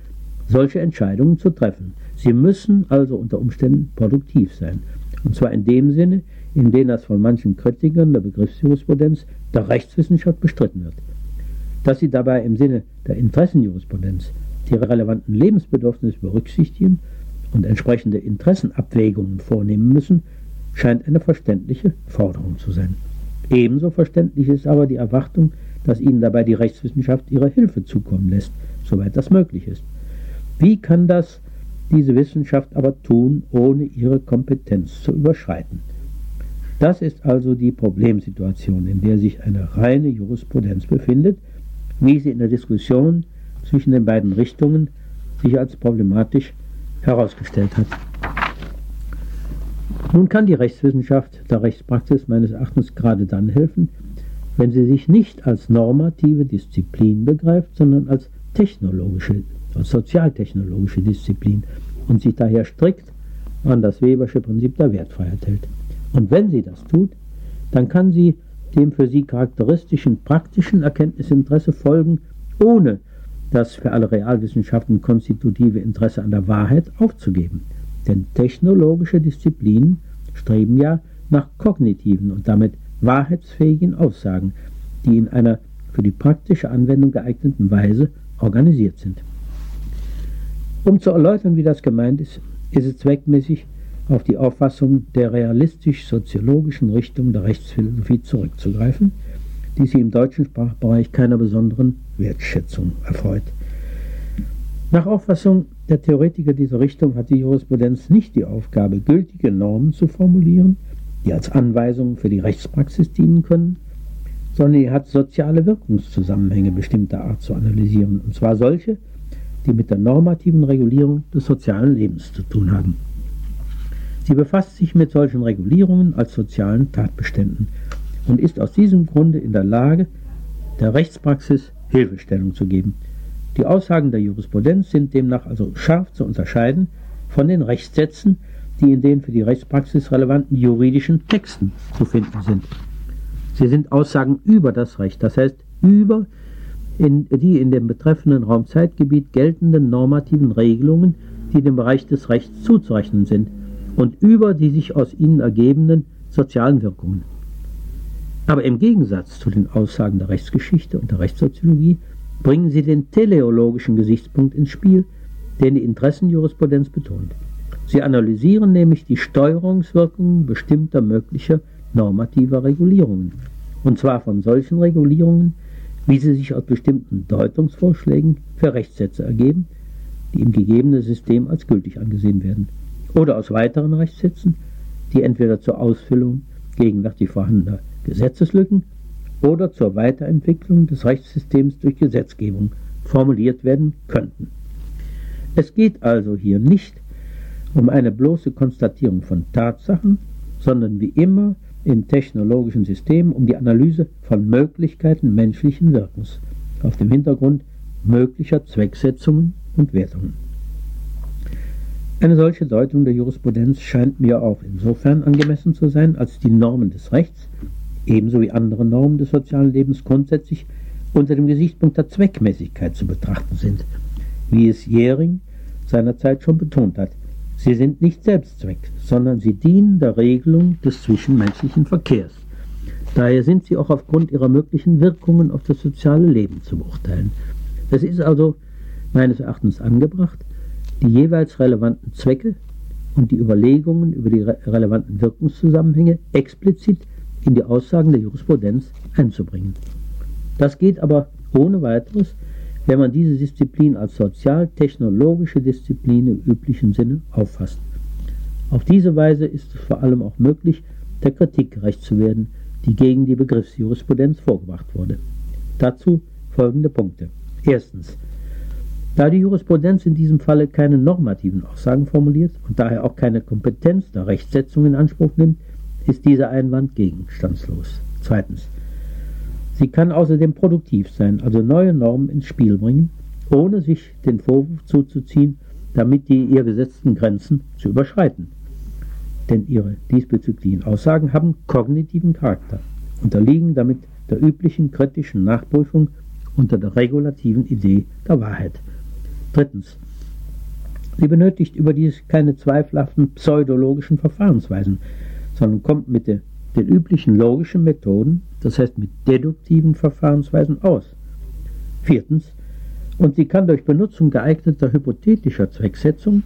solche Entscheidungen zu treffen. Sie müssen also unter Umständen produktiv sein. Und zwar in dem Sinne, in dem das von manchen Kritikern der Begriffsjurisprudenz der Rechtswissenschaft bestritten wird. Dass sie dabei im Sinne der Interessenjurisprudenz die relevanten Lebensbedürfnisse berücksichtigen und entsprechende Interessenabwägungen vornehmen müssen, scheint eine verständliche Forderung zu sein. Ebenso verständlich ist aber die Erwartung, dass ihnen dabei die Rechtswissenschaft ihre Hilfe zukommen lässt, soweit das möglich ist. Wie kann das diese Wissenschaft aber tun, ohne ihre Kompetenz zu überschreiten? Das ist also die Problemsituation, in der sich eine reine Jurisprudenz befindet, wie sie in der Diskussion zwischen den beiden Richtungen sich als problematisch herausgestellt hat. Nun kann die Rechtswissenschaft der Rechtspraxis meines Erachtens gerade dann helfen, wenn sie sich nicht als normative Disziplin begreift, sondern als technologische, als sozialtechnologische Disziplin und sich daher strikt an das Webersche Prinzip der Wertfreiheit hält. Und wenn sie das tut, dann kann sie dem für sie charakteristischen praktischen Erkenntnisinteresse folgen, ohne das für alle Realwissenschaften konstitutive Interesse an der Wahrheit aufzugeben. Denn technologische Disziplinen streben ja nach kognitiven und damit wahrheitsfähigen Aussagen, die in einer für die praktische Anwendung geeigneten Weise organisiert sind. Um zu erläutern, wie das gemeint ist, ist es zweckmäßig, auf die Auffassung der realistisch-soziologischen Richtung der Rechtsphilosophie zurückzugreifen, die sie im deutschen Sprachbereich keiner besonderen Wertschätzung erfreut. Nach Auffassung der Theoretiker dieser Richtung hat die Jurisprudenz nicht die Aufgabe, gültige Normen zu formulieren, die als Anweisungen für die Rechtspraxis dienen können, sondern sie hat soziale Wirkungszusammenhänge bestimmter Art zu analysieren, und zwar solche, die mit der normativen Regulierung des sozialen Lebens zu tun haben. Sie befasst sich mit solchen Regulierungen als sozialen Tatbeständen und ist aus diesem Grunde in der Lage, der Rechtspraxis Hilfestellung zu geben. Die Aussagen der Jurisprudenz sind demnach also scharf zu unterscheiden von den Rechtssätzen, die in den für die Rechtspraxis relevanten juridischen Texten zu finden sind. Sie sind Aussagen über das Recht, das heißt über in die in dem betreffenden Raumzeitgebiet geltenden normativen Regelungen, die dem Bereich des Rechts zuzurechnen sind, und über die sich aus ihnen ergebenden sozialen Wirkungen. Aber im Gegensatz zu den Aussagen der Rechtsgeschichte und der Rechtssoziologie bringen sie den teleologischen Gesichtspunkt ins Spiel, den die Interessenjurisprudenz betont. Sie analysieren nämlich die Steuerungswirkungen bestimmter möglicher normativer Regulierungen, und zwar von solchen Regulierungen, wie sie sich aus bestimmten Deutungsvorschlägen für Rechtssätze ergeben, die im gegebenen System als gültig angesehen werden, oder aus weiteren Rechtssätzen, die entweder zur Ausfüllung gegenwärtig vorhandener Gesetzeslücken oder zur Weiterentwicklung des Rechtssystems durch Gesetzgebung formuliert werden könnten. Es geht also hier nicht um eine bloße Konstatierung von Tatsachen, sondern wie immer in technologischen Systemen um die Analyse von Möglichkeiten menschlichen Wirkens auf dem Hintergrund möglicher Zwecksetzungen und Wertungen. Eine solche Deutung der Jurisprudenz scheint mir auch insofern angemessen zu sein, als die Normen des Rechts ebenso wie andere Normen des sozialen Lebens grundsätzlich unter dem Gesichtspunkt der Zweckmäßigkeit zu betrachten sind, wie es Jähring seinerzeit schon betont hat. Sie sind nicht Selbstzweck, sondern sie dienen der Regelung des zwischenmenschlichen Verkehrs. Daher sind sie auch aufgrund ihrer möglichen Wirkungen auf das soziale Leben zu beurteilen. Es ist also meines Erachtens angebracht, die jeweils relevanten Zwecke und die Überlegungen über die relevanten Wirkungszusammenhänge explizit in die Aussagen der Jurisprudenz einzubringen. Das geht aber ohne weiteres, wenn man diese Disziplin als sozial-technologische Disziplin im üblichen Sinne auffasst. Auf diese Weise ist es vor allem auch möglich, der Kritik gerecht zu werden, die gegen die Begriffsjurisprudenz vorgebracht wurde. Dazu folgende Punkte. Erstens. Da die Jurisprudenz in diesem Falle keine normativen Aussagen formuliert und daher auch keine Kompetenz der Rechtsetzung in Anspruch nimmt, ist dieser Einwand gegenstandslos. Zweitens. Sie kann außerdem produktiv sein, also neue Normen ins Spiel bringen, ohne sich den Vorwurf zuzuziehen, damit die ihr gesetzten Grenzen zu überschreiten. Denn ihre diesbezüglichen Aussagen haben kognitiven Charakter, unterliegen damit der üblichen kritischen Nachprüfung unter der regulativen Idee der Wahrheit. Drittens. Sie benötigt überdies keine zweifelhaften pseudologischen Verfahrensweisen, sondern kommt mit de, den üblichen logischen Methoden, das heißt mit deduktiven Verfahrensweisen aus. Viertens, und sie kann durch Benutzung geeigneter hypothetischer Zwecksetzung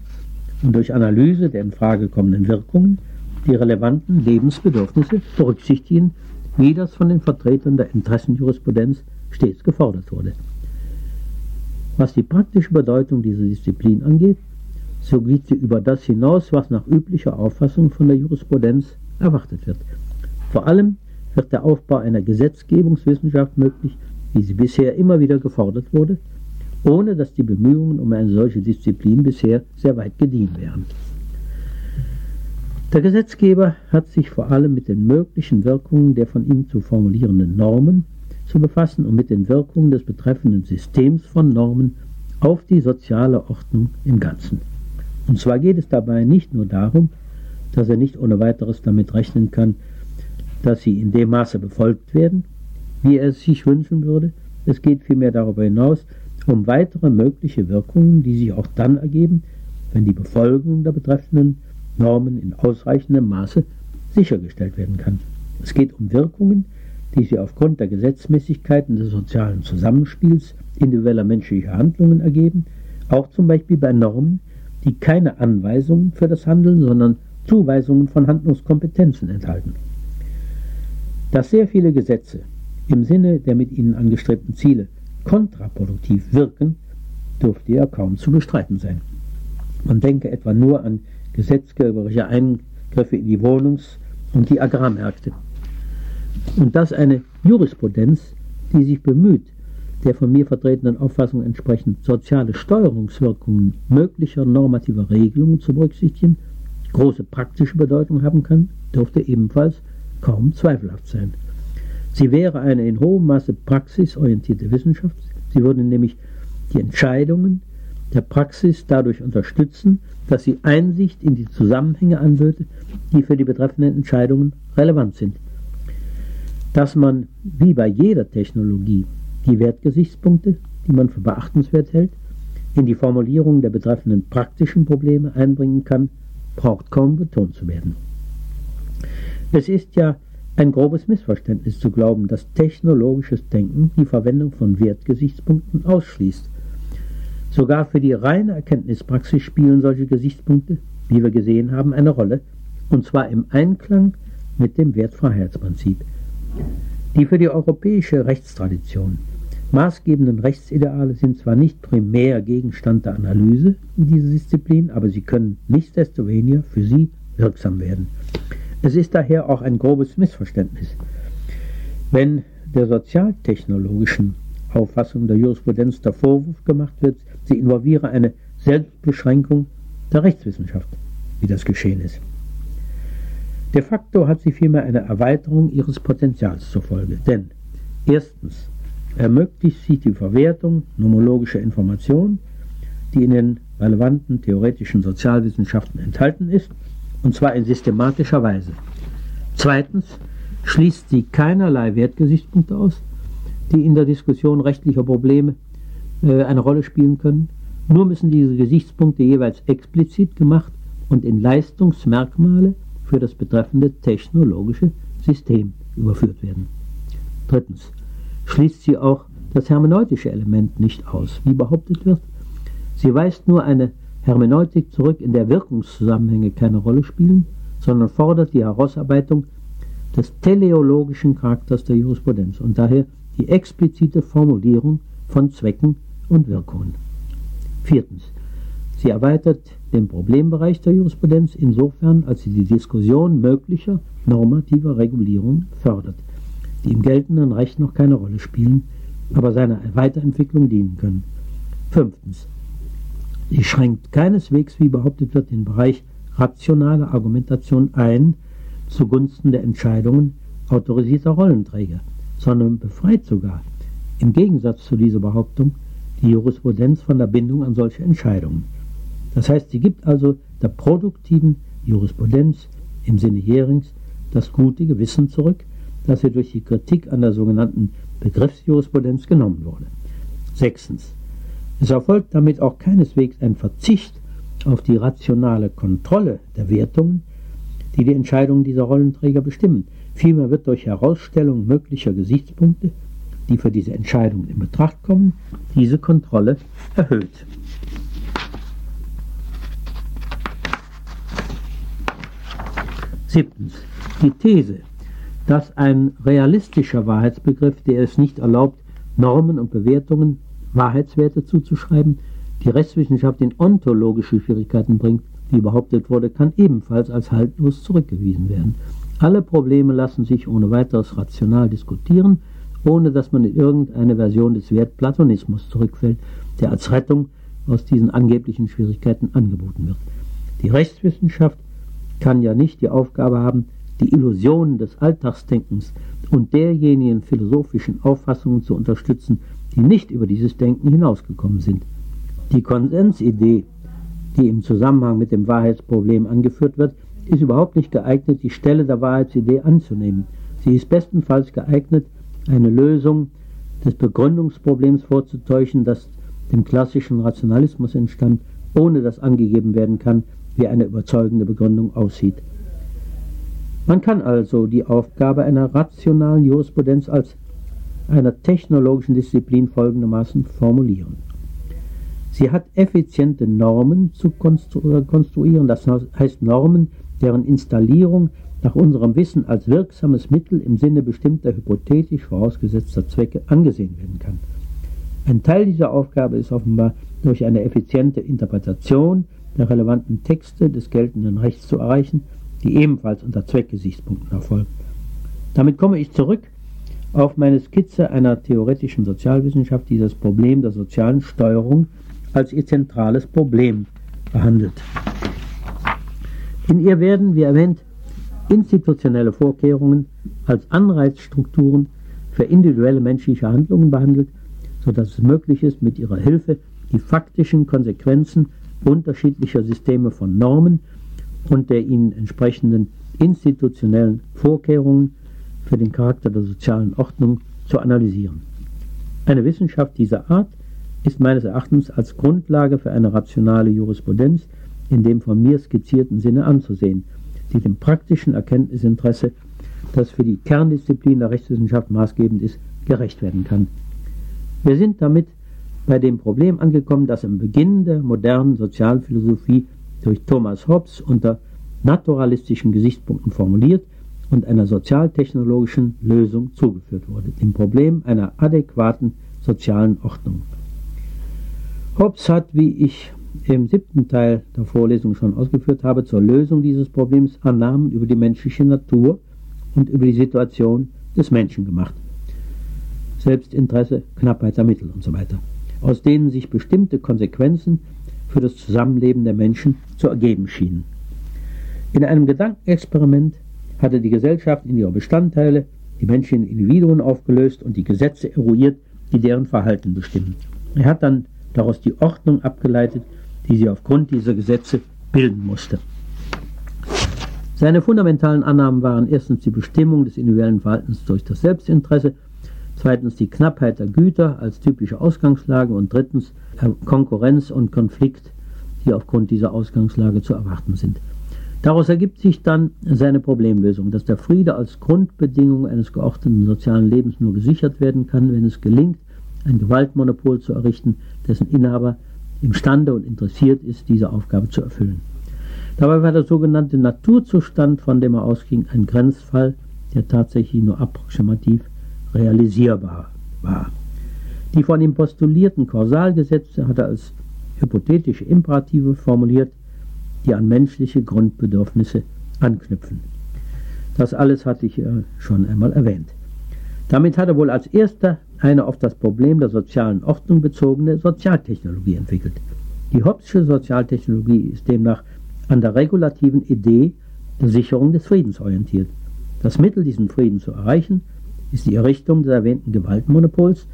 und durch Analyse der in Frage kommenden Wirkungen die relevanten Lebensbedürfnisse berücksichtigen, wie das von den Vertretern der Interessenjurisprudenz stets gefordert wurde. Was die praktische Bedeutung dieser Disziplin angeht, so geht sie über das hinaus, was nach üblicher Auffassung von der Jurisprudenz erwartet wird. Vor allem wird der Aufbau einer Gesetzgebungswissenschaft möglich, wie sie bisher immer wieder gefordert wurde, ohne dass die Bemühungen um eine solche Disziplin bisher sehr weit gediehen wären. Der Gesetzgeber hat sich vor allem mit den möglichen Wirkungen der von ihm zu formulierenden Normen zu befassen und mit den Wirkungen des betreffenden Systems von Normen auf die soziale Ordnung im Ganzen. Und zwar geht es dabei nicht nur darum, dass er nicht ohne weiteres damit rechnen kann, dass sie in dem Maße befolgt werden, wie er es sich wünschen würde. Es geht vielmehr darüber hinaus um weitere mögliche Wirkungen, die sich auch dann ergeben, wenn die Befolgung der betreffenden Normen in ausreichendem Maße sichergestellt werden kann. Es geht um Wirkungen, die sich aufgrund der Gesetzmäßigkeiten des sozialen Zusammenspiels individueller menschlicher Handlungen ergeben, auch zum Beispiel bei Normen, die keine Anweisungen für das Handeln, sondern Zuweisungen von Handlungskompetenzen enthalten. Dass sehr viele Gesetze im Sinne der mit ihnen angestrebten Ziele kontraproduktiv wirken, dürfte ja kaum zu bestreiten sein. Man denke etwa nur an gesetzgeberische Eingriffe in die Wohnungs- und die Agrarmärkte. Und dass eine Jurisprudenz, die sich bemüht, der von mir vertretenen Auffassung entsprechend soziale Steuerungswirkungen möglicher normativer Regelungen zu berücksichtigen, große praktische Bedeutung haben kann, dürfte ebenfalls kaum zweifelhaft sein. Sie wäre eine in hohem Maße praxisorientierte Wissenschaft. Sie würde nämlich die Entscheidungen der Praxis dadurch unterstützen, dass sie Einsicht in die Zusammenhänge anböte, die für die betreffenden Entscheidungen relevant sind. Dass man, wie bei jeder Technologie, die Wertgesichtspunkte, die man für beachtenswert hält, in die Formulierung der betreffenden praktischen Probleme einbringen kann, braucht kaum betont zu werden. Es ist ja ein grobes Missverständnis zu glauben, dass technologisches Denken die Verwendung von Wertgesichtspunkten ausschließt. Sogar für die reine Erkenntnispraxis spielen solche Gesichtspunkte, wie wir gesehen haben, eine Rolle, und zwar im Einklang mit dem Wertfreiheitsprinzip. Die für die europäische Rechtstradition maßgebenden Rechtsideale sind zwar nicht primär Gegenstand der Analyse in dieser Disziplin, aber sie können nichtsdestoweniger für sie wirksam werden. Es ist daher auch ein grobes Missverständnis, wenn der sozialtechnologischen Auffassung der Jurisprudenz der Vorwurf gemacht wird, sie involviere eine Selbstbeschränkung der Rechtswissenschaft, wie das geschehen ist. De facto hat sie vielmehr eine Erweiterung ihres Potenzials zur Folge, denn erstens ermöglicht sie die Verwertung nomologischer Informationen, die in den relevanten theoretischen Sozialwissenschaften enthalten ist, und zwar in systematischer Weise. Zweitens schließt sie keinerlei Wertgesichtspunkte aus, die in der Diskussion rechtlicher Probleme äh, eine Rolle spielen können. Nur müssen diese Gesichtspunkte jeweils explizit gemacht und in Leistungsmerkmale für das betreffende technologische System überführt werden. Drittens schließt sie auch das hermeneutische Element nicht aus, wie behauptet wird. Sie weist nur eine Hermeneutik zurück, in der Wirkungszusammenhänge keine Rolle spielen, sondern fordert die Herausarbeitung des teleologischen Charakters der Jurisprudenz und daher die explizite Formulierung von Zwecken und Wirkungen. Viertens. Sie erweitert den Problembereich der Jurisprudenz insofern, als sie die Diskussion möglicher normativer Regulierung fördert, die im geltenden Recht noch keine Rolle spielen, aber seiner Weiterentwicklung dienen können. Fünftens. Sie schränkt keineswegs, wie behauptet wird, den Bereich rationale Argumentation ein zugunsten der Entscheidungen autorisierter Rollenträger, sondern befreit sogar, im Gegensatz zu dieser Behauptung, die Jurisprudenz von der Bindung an solche Entscheidungen. Das heißt, sie gibt also der produktiven Jurisprudenz im Sinne Jerings das gute Gewissen zurück, das ihr durch die Kritik an der sogenannten Begriffsjurisprudenz genommen wurde. Sechstens. Es erfolgt damit auch keineswegs ein Verzicht auf die rationale Kontrolle der Wertungen, die die Entscheidungen dieser Rollenträger bestimmen. Vielmehr wird durch Herausstellung möglicher Gesichtspunkte, die für diese Entscheidungen in Betracht kommen, diese Kontrolle erhöht. Siebtens. Die These, dass ein realistischer Wahrheitsbegriff, der es nicht erlaubt, Normen und Bewertungen Wahrheitswerte zuzuschreiben, die Rechtswissenschaft in ontologische Schwierigkeiten bringt, wie behauptet wurde, kann ebenfalls als haltlos zurückgewiesen werden. Alle Probleme lassen sich ohne weiteres rational diskutieren, ohne dass man in irgendeine Version des Wertplatonismus zurückfällt, der als Rettung aus diesen angeblichen Schwierigkeiten angeboten wird. Die Rechtswissenschaft kann ja nicht die Aufgabe haben, die Illusionen des Alltagsdenkens und derjenigen philosophischen Auffassungen zu unterstützen, die nicht über dieses Denken hinausgekommen sind. Die Konsensidee, die im Zusammenhang mit dem Wahrheitsproblem angeführt wird, ist überhaupt nicht geeignet, die Stelle der Wahrheitsidee anzunehmen. Sie ist bestenfalls geeignet, eine Lösung des Begründungsproblems vorzutäuschen, das dem klassischen Rationalismus entstand, ohne dass angegeben werden kann, wie eine überzeugende Begründung aussieht. Man kann also die Aufgabe einer rationalen Jurisprudenz als einer technologischen Disziplin folgendermaßen formulieren. Sie hat effiziente Normen zu konstruieren, das heißt Normen, deren Installierung nach unserem Wissen als wirksames Mittel im Sinne bestimmter hypothetisch vorausgesetzter Zwecke angesehen werden kann. Ein Teil dieser Aufgabe ist offenbar durch eine effiziente Interpretation der relevanten Texte des geltenden Rechts zu erreichen, die ebenfalls unter Zweckgesichtspunkten erfolgt. Damit komme ich zurück auf meine Skizze einer theoretischen Sozialwissenschaft, die das Problem der sozialen Steuerung als ihr zentrales Problem behandelt. In ihr werden, wie erwähnt, institutionelle Vorkehrungen als Anreizstrukturen für individuelle menschliche Handlungen behandelt, sodass es möglich ist, mit ihrer Hilfe die faktischen Konsequenzen unterschiedlicher Systeme von Normen und der ihnen entsprechenden institutionellen Vorkehrungen für den Charakter der sozialen Ordnung zu analysieren. Eine Wissenschaft dieser Art ist meines Erachtens als Grundlage für eine rationale Jurisprudenz in dem von mir skizzierten Sinne anzusehen, die dem praktischen Erkenntnisinteresse, das für die Kerndisziplin der Rechtswissenschaft maßgebend ist, gerecht werden kann. Wir sind damit bei dem Problem angekommen, das im Beginn der modernen Sozialphilosophie durch Thomas Hobbes unter naturalistischen Gesichtspunkten formuliert und einer sozialtechnologischen Lösung zugeführt wurde, dem Problem einer adäquaten sozialen Ordnung. Hobbes hat, wie ich im siebten Teil der Vorlesung schon ausgeführt habe, zur Lösung dieses Problems Annahmen über die menschliche Natur und über die Situation des Menschen gemacht. Selbstinteresse, Knappheit der Mittel und so weiter, aus denen sich bestimmte Konsequenzen für das Zusammenleben der Menschen zu ergeben schienen. In einem Gedankenexperiment hatte die Gesellschaft in ihre Bestandteile die menschlichen Individuen aufgelöst und die Gesetze eruiert, die deren Verhalten bestimmen. Er hat dann daraus die Ordnung abgeleitet, die sie aufgrund dieser Gesetze bilden musste. Seine fundamentalen Annahmen waren erstens die Bestimmung des individuellen Verhaltens durch das Selbstinteresse, zweitens die Knappheit der Güter als typische Ausgangslage und drittens Konkurrenz und Konflikt, die aufgrund dieser Ausgangslage zu erwarten sind. Daraus ergibt sich dann seine Problemlösung, dass der Friede als Grundbedingung eines geordneten sozialen Lebens nur gesichert werden kann, wenn es gelingt, ein Gewaltmonopol zu errichten, dessen Inhaber imstande und interessiert ist, diese Aufgabe zu erfüllen. Dabei war der sogenannte Naturzustand, von dem er ausging, ein Grenzfall, der tatsächlich nur approximativ realisierbar war. Die von ihm postulierten Kausalgesetze hat er als hypothetische Imperative formuliert, die an menschliche Grundbedürfnisse anknüpfen. Das alles hatte ich schon einmal erwähnt. Damit hat er wohl als erster eine auf das Problem der sozialen Ordnung bezogene Sozialtechnologie entwickelt. Die Hobbesche Sozialtechnologie ist demnach an der regulativen Idee der Sicherung des Friedens orientiert. Das Mittel, diesen Frieden zu erreichen, ist die Errichtung des erwähnten Gewaltmonopols,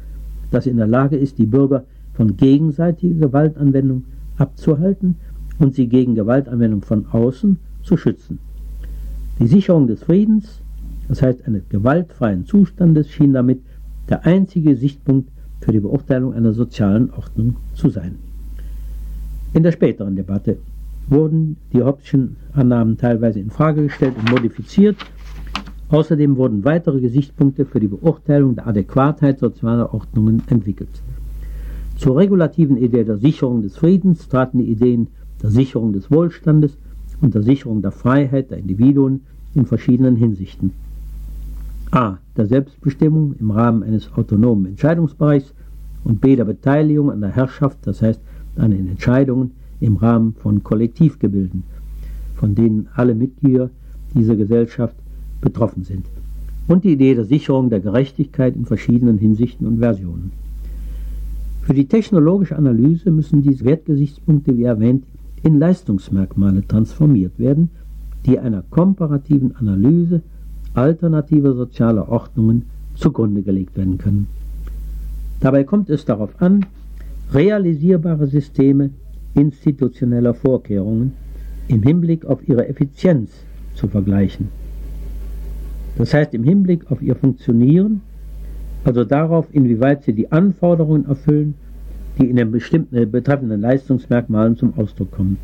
das in der Lage ist, die Bürger von gegenseitiger Gewaltanwendung abzuhalten und sie gegen Gewaltanwendung von außen zu schützen. Die Sicherung des Friedens, das heißt eines gewaltfreien Zustandes, schien damit der einzige Sichtpunkt für die Beurteilung einer sozialen Ordnung zu sein. In der späteren Debatte wurden die Hobbes'schen Annahmen teilweise in Frage gestellt und modifiziert. Außerdem wurden weitere Gesichtspunkte für die Beurteilung der Adäquatheit sozialer Ordnungen entwickelt. Zur regulativen Idee der Sicherung des Friedens traten die Ideen der Sicherung des Wohlstandes und der Sicherung der Freiheit der Individuen in verschiedenen Hinsichten a. der Selbstbestimmung im Rahmen eines autonomen Entscheidungsbereichs und b. der Beteiligung an der Herrschaft, das heißt an den Entscheidungen im Rahmen von Kollektivgebilden, von denen alle Mitglieder dieser Gesellschaft betroffen sind. Und die Idee der Sicherung der Gerechtigkeit in verschiedenen Hinsichten und Versionen. Für die technologische Analyse müssen diese Wertgesichtspunkte, wie erwähnt, in Leistungsmerkmale transformiert werden, die einer komparativen Analyse alternative soziale Ordnungen zugrunde gelegt werden können. Dabei kommt es darauf an, realisierbare Systeme institutioneller Vorkehrungen im Hinblick auf ihre Effizienz zu vergleichen. Das heißt im Hinblick auf ihr Funktionieren, also darauf, inwieweit sie die Anforderungen erfüllen, die in den bestimmten betreffenden Leistungsmerkmalen zum Ausdruck kommen.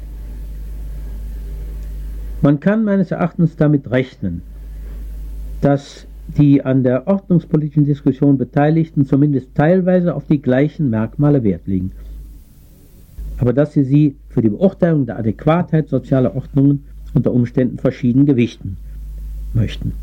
Man kann meines Erachtens damit rechnen, dass die an der ordnungspolitischen Diskussion Beteiligten zumindest teilweise auf die gleichen Merkmale Wert legen, aber dass sie sie für die Beurteilung der Adäquatheit sozialer Ordnungen unter Umständen verschieden gewichten möchten.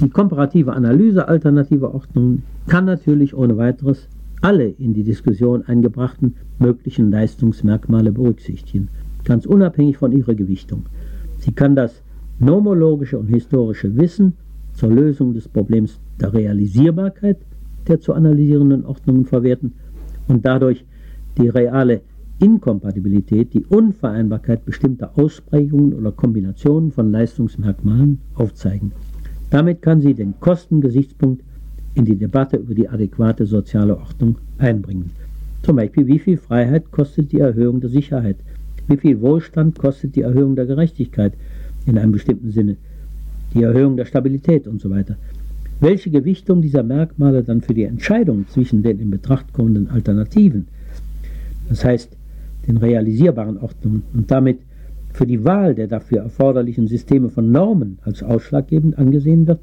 Die komparative Analyse alternativer Ordnungen kann natürlich ohne weiteres alle in die Diskussion eingebrachten möglichen Leistungsmerkmale berücksichtigen, ganz unabhängig von ihrer Gewichtung. Sie kann das nomologische und historische Wissen zur Lösung des Problems der Realisierbarkeit der zu analysierenden Ordnungen verwerten und dadurch die reale Inkompatibilität, die Unvereinbarkeit bestimmter Ausprägungen oder Kombinationen von Leistungsmerkmalen aufzeigen. Damit kann sie den Kostengesichtspunkt in die Debatte über die adäquate soziale Ordnung einbringen. Zum Beispiel, wie viel Freiheit kostet die Erhöhung der Sicherheit? Wie viel Wohlstand kostet die Erhöhung der Gerechtigkeit in einem bestimmten Sinne? Die Erhöhung der Stabilität und so weiter. Welche Gewichtung dieser Merkmale dann für die Entscheidung zwischen den in Betracht kommenden Alternativen, das heißt den realisierbaren Ordnungen und damit für die Wahl der dafür erforderlichen Systeme von Normen als ausschlaggebend angesehen wird,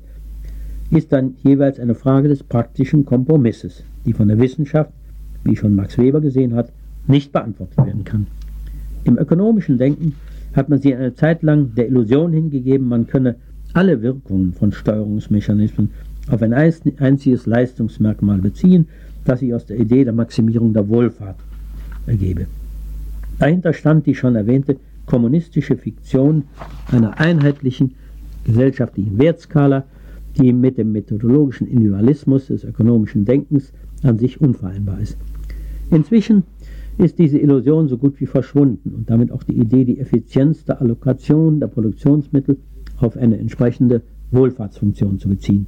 ist dann jeweils eine Frage des praktischen Kompromisses, die von der Wissenschaft, wie schon Max Weber gesehen hat, nicht beantwortet werden kann. Im ökonomischen Denken hat man sich eine Zeit lang der Illusion hingegeben, man könne alle Wirkungen von Steuerungsmechanismen auf ein einziges Leistungsmerkmal beziehen, das sich aus der Idee der Maximierung der Wohlfahrt ergebe. Dahinter stand die schon erwähnte kommunistische Fiktion einer einheitlichen gesellschaftlichen Wertskala, die mit dem methodologischen Individualismus des ökonomischen Denkens an sich unvereinbar ist. Inzwischen ist diese Illusion so gut wie verschwunden und damit auch die Idee, die Effizienz der Allokation der Produktionsmittel auf eine entsprechende Wohlfahrtsfunktion zu beziehen.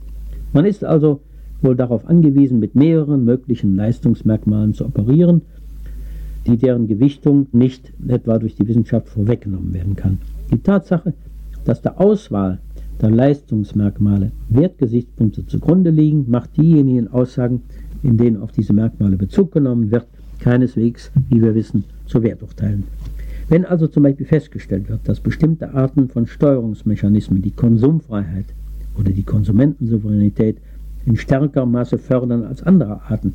Man ist also wohl darauf angewiesen, mit mehreren möglichen Leistungsmerkmalen zu operieren, die deren Gewichtung nicht etwa durch die Wissenschaft vorweggenommen werden kann. Die Tatsache, dass der Auswahl der Leistungsmerkmale Wertgesichtspunkte zugrunde liegen, macht diejenigen Aussagen, in denen auf diese Merkmale Bezug genommen wird, keineswegs, wie wir wissen, zu Werturteilen. Wenn also zum Beispiel festgestellt wird, dass bestimmte Arten von Steuerungsmechanismen die Konsumfreiheit oder die Konsumentensouveränität in stärkerem Maße fördern als andere Arten,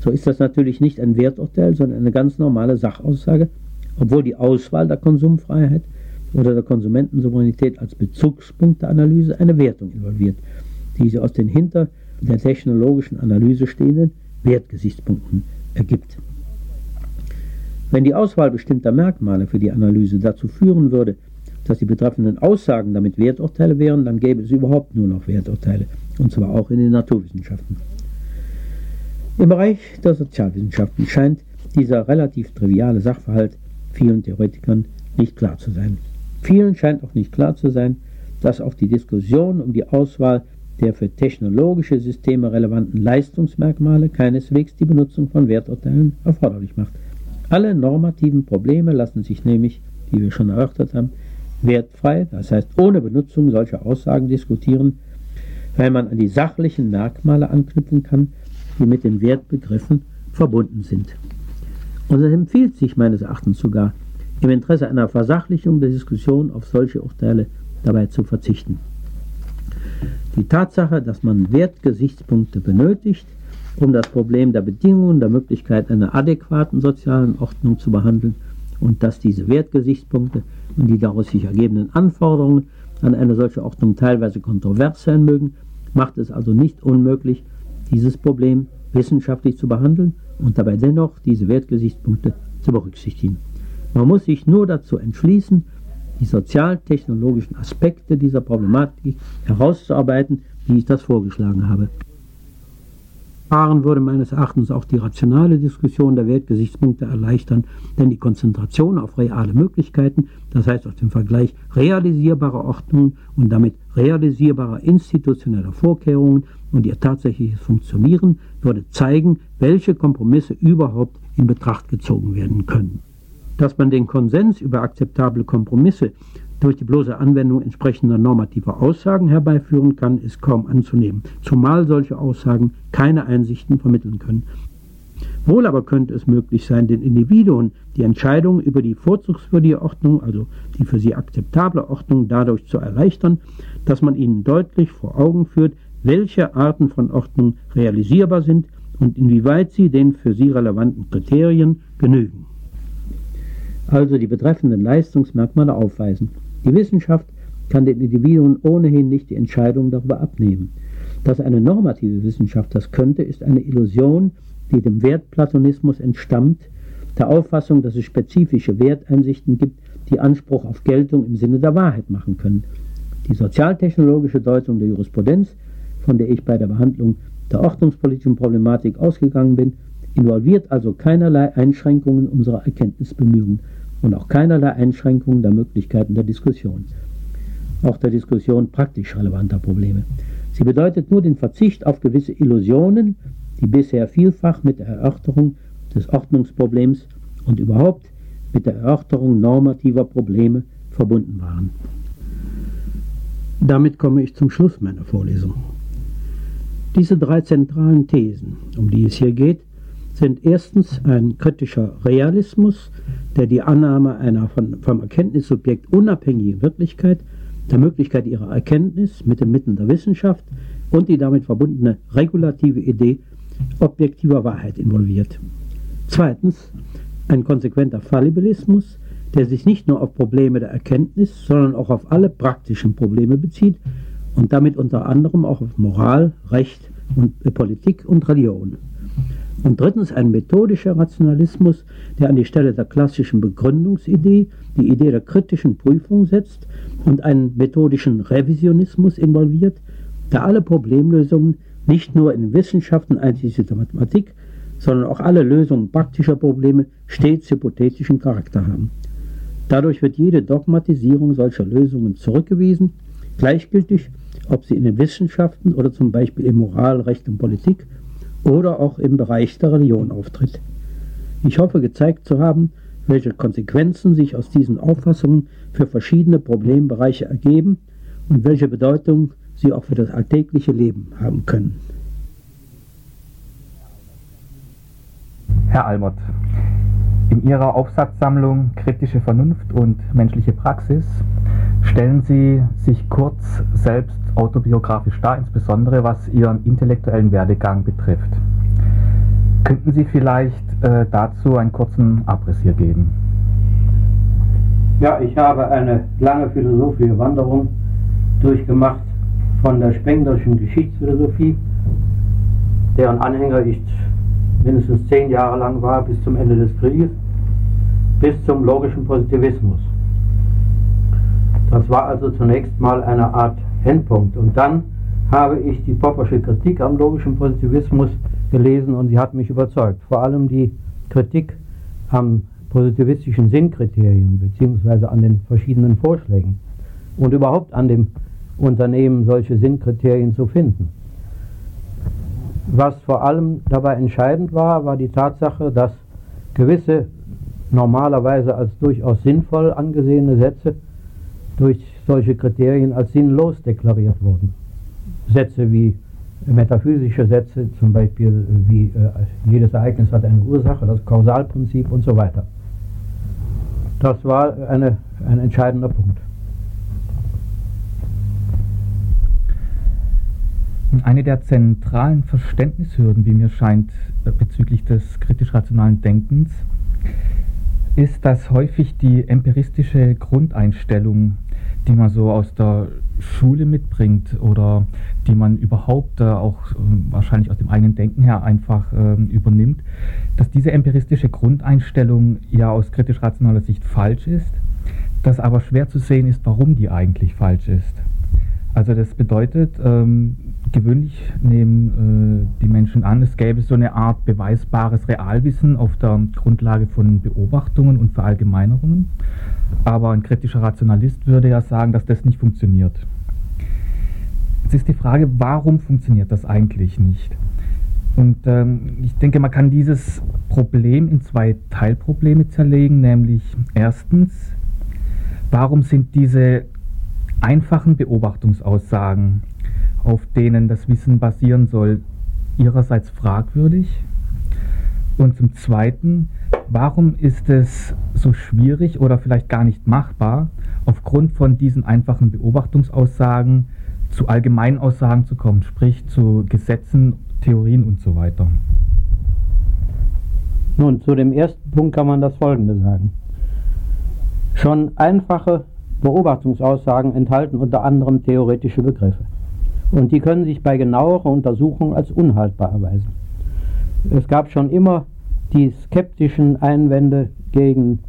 so ist das natürlich nicht ein Werturteil, sondern eine ganz normale Sachaussage, obwohl die Auswahl der Konsumfreiheit oder der Konsumentensouveränität als Bezugspunkt der Analyse eine Wertung involviert, die sie aus den hinter der technologischen Analyse stehenden Wertgesichtspunkten ergibt. Wenn die Auswahl bestimmter Merkmale für die Analyse dazu führen würde, dass die betreffenden Aussagen damit Werturteile wären, dann gäbe es überhaupt nur noch Werturteile, und zwar auch in den Naturwissenschaften. Im Bereich der Sozialwissenschaften scheint dieser relativ triviale Sachverhalt vielen Theoretikern nicht klar zu sein. Vielen scheint auch nicht klar zu sein, dass auch die Diskussion um die Auswahl der für technologische Systeme relevanten Leistungsmerkmale keineswegs die Benutzung von Werturteilen erforderlich macht. Alle normativen Probleme lassen sich nämlich, wie wir schon erörtert haben, wertfrei, das heißt ohne Benutzung solcher Aussagen diskutieren, weil man an die sachlichen Merkmale anknüpfen kann, die mit den Wertbegriffen verbunden sind. Und es empfiehlt sich meines Erachtens sogar, im Interesse einer Versachlichung der Diskussion auf solche Urteile dabei zu verzichten. Die Tatsache, dass man Wertgesichtspunkte benötigt, um das Problem der Bedingungen der Möglichkeit einer adäquaten sozialen Ordnung zu behandeln und dass diese Wertgesichtspunkte und die daraus sich ergebenden Anforderungen an eine solche Ordnung teilweise kontrovers sein mögen, macht es also nicht unmöglich, dieses Problem wissenschaftlich zu behandeln und dabei dennoch diese Wertgesichtspunkte zu berücksichtigen. Man muss sich nur dazu entschließen, die sozialtechnologischen Aspekte dieser Problematik herauszuarbeiten, wie ich das vorgeschlagen habe. Fahren würde meines Erachtens auch die rationale Diskussion der Wertgesichtspunkte erleichtern, denn die Konzentration auf reale Möglichkeiten, das heißt auf den Vergleich realisierbarer Ordnungen und damit realisierbarer institutioneller Vorkehrungen und ihr tatsächliches Funktionieren, würde zeigen, welche Kompromisse überhaupt in Betracht gezogen werden können. Dass man den Konsens über akzeptable Kompromisse durch die bloße Anwendung entsprechender normativer Aussagen herbeiführen kann, ist kaum anzunehmen, zumal solche Aussagen keine Einsichten vermitteln können. Wohl aber könnte es möglich sein, den Individuen die Entscheidung über die vorzugswürdige Ordnung, also die für sie akzeptable Ordnung, dadurch zu erleichtern, dass man ihnen deutlich vor Augen führt, welche Arten von Ordnung realisierbar sind und inwieweit sie den für sie relevanten Kriterien genügen. Also die betreffenden Leistungsmerkmale aufweisen. Die Wissenschaft kann den Individuen ohnehin nicht die Entscheidung darüber abnehmen. Dass eine normative Wissenschaft das könnte, ist eine Illusion, die dem Wertplatonismus entstammt, der Auffassung, dass es spezifische Werteinsichten gibt, die Anspruch auf Geltung im Sinne der Wahrheit machen können. Die sozialtechnologische Deutung der Jurisprudenz, von der ich bei der Behandlung der ordnungspolitischen Problematik ausgegangen bin, involviert also keinerlei Einschränkungen unserer Erkenntnisbemühungen und auch keinerlei Einschränkungen der Möglichkeiten der Diskussion, auch der Diskussion praktisch relevanter Probleme. Sie bedeutet nur den Verzicht auf gewisse Illusionen, die bisher vielfach mit der Erörterung des Ordnungsproblems und überhaupt mit der Erörterung normativer Probleme verbunden waren. Damit komme ich zum Schluss meiner Vorlesung. Diese drei zentralen Thesen, um die es hier geht, sind erstens ein kritischer Realismus, der die Annahme einer von, vom Erkenntnissubjekt unabhängigen Wirklichkeit, der Möglichkeit ihrer Erkenntnis mit den Mitteln der Wissenschaft und die damit verbundene regulative Idee objektiver Wahrheit involviert. Zweitens ein konsequenter Fallibilismus, der sich nicht nur auf Probleme der Erkenntnis, sondern auch auf alle praktischen Probleme bezieht und damit unter anderem auch auf Moral, Recht und äh, Politik und Religion. Und drittens ein methodischer Rationalismus, der an die Stelle der klassischen Begründungsidee die Idee der kritischen Prüfung setzt und einen methodischen Revisionismus involviert, der alle Problemlösungen nicht nur in Wissenschaften einschließlich der Mathematik, sondern auch alle Lösungen praktischer Probleme stets hypothetischen Charakter haben. Dadurch wird jede Dogmatisierung solcher Lösungen zurückgewiesen, gleichgültig, ob sie in den Wissenschaften oder zum Beispiel in Moral, Recht und Politik oder auch im Bereich der Religion auftritt. Ich hoffe gezeigt zu haben, welche Konsequenzen sich aus diesen Auffassungen für verschiedene Problembereiche ergeben und welche Bedeutung sie auch für das alltägliche Leben haben können. Herr Almott, in Ihrer Aufsatzsammlung Kritische Vernunft und menschliche Praxis stellen Sie sich kurz selbst autobiografisch dar, insbesondere was Ihren intellektuellen Werdegang betrifft. Könnten Sie vielleicht äh, dazu einen kurzen Abriss hier geben? Ja, ich habe eine lange philosophische Wanderung durchgemacht von der Spenglerschen Geschichtsphilosophie, deren Anhänger ich mindestens zehn Jahre lang war, bis zum Ende des Krieges, bis zum logischen Positivismus. Das war also zunächst mal eine Art Endpunkt. Und dann habe ich die Poppersche Kritik am logischen Positivismus gelesen und sie hat mich überzeugt. Vor allem die Kritik am positivistischen Sinnkriterien beziehungsweise an den verschiedenen Vorschlägen und überhaupt an dem Unternehmen, solche Sinnkriterien zu finden. Was vor allem dabei entscheidend war, war die Tatsache, dass gewisse normalerweise als durchaus sinnvoll angesehene Sätze durch solche Kriterien als sinnlos deklariert wurden. Sätze wie metaphysische Sätze, zum Beispiel wie äh, jedes Ereignis hat eine Ursache, das Kausalprinzip und so weiter. Das war eine, ein entscheidender Punkt. Eine der zentralen Verständnishürden, wie mir scheint, äh, bezüglich des kritisch-rationalen Denkens, ist, dass häufig die empiristische Grundeinstellung, die man so aus der Schule mitbringt oder die man überhaupt äh, auch äh, wahrscheinlich aus dem eigenen Denken her einfach äh, übernimmt, dass diese empiristische Grundeinstellung ja aus kritisch-rationaler Sicht falsch ist, dass aber schwer zu sehen ist, warum die eigentlich falsch ist. Also das bedeutet, ähm, gewöhnlich nehmen äh, die Menschen an, es gäbe so eine Art beweisbares Realwissen auf der Grundlage von Beobachtungen und Verallgemeinerungen. Aber ein kritischer Rationalist würde ja sagen, dass das nicht funktioniert. Jetzt ist die Frage, warum funktioniert das eigentlich nicht? Und ähm, ich denke, man kann dieses Problem in zwei Teilprobleme zerlegen, nämlich erstens, warum sind diese einfachen Beobachtungsaussagen, auf denen das Wissen basieren soll, ihrerseits fragwürdig? Und zum Zweiten, warum ist es so schwierig oder vielleicht gar nicht machbar, aufgrund von diesen einfachen Beobachtungsaussagen zu Allgemeinaussagen zu kommen, sprich zu Gesetzen, Theorien und so weiter? Nun, zu dem ersten Punkt kann man das Folgende sagen. Schon einfache Beobachtungsaussagen enthalten unter anderem theoretische Begriffe. Und die können sich bei genauerer Untersuchung als unhaltbar erweisen. Es gab schon immer die skeptischen Einwände gegen,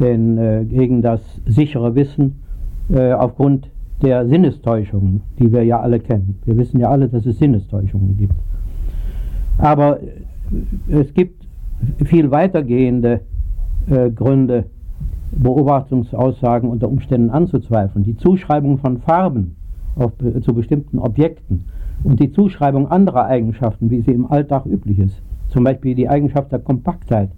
den, äh, gegen das sichere Wissen äh, aufgrund der Sinnestäuschungen, die wir ja alle kennen. Wir wissen ja alle, dass es Sinnestäuschungen gibt. Aber es gibt viel weitergehende äh, Gründe, Beobachtungsaussagen unter Umständen anzuzweifeln. Die Zuschreibung von Farben auf, zu bestimmten Objekten und die Zuschreibung anderer Eigenschaften, wie sie im Alltag üblich ist, zum Beispiel die Eigenschaft der Kompaktheit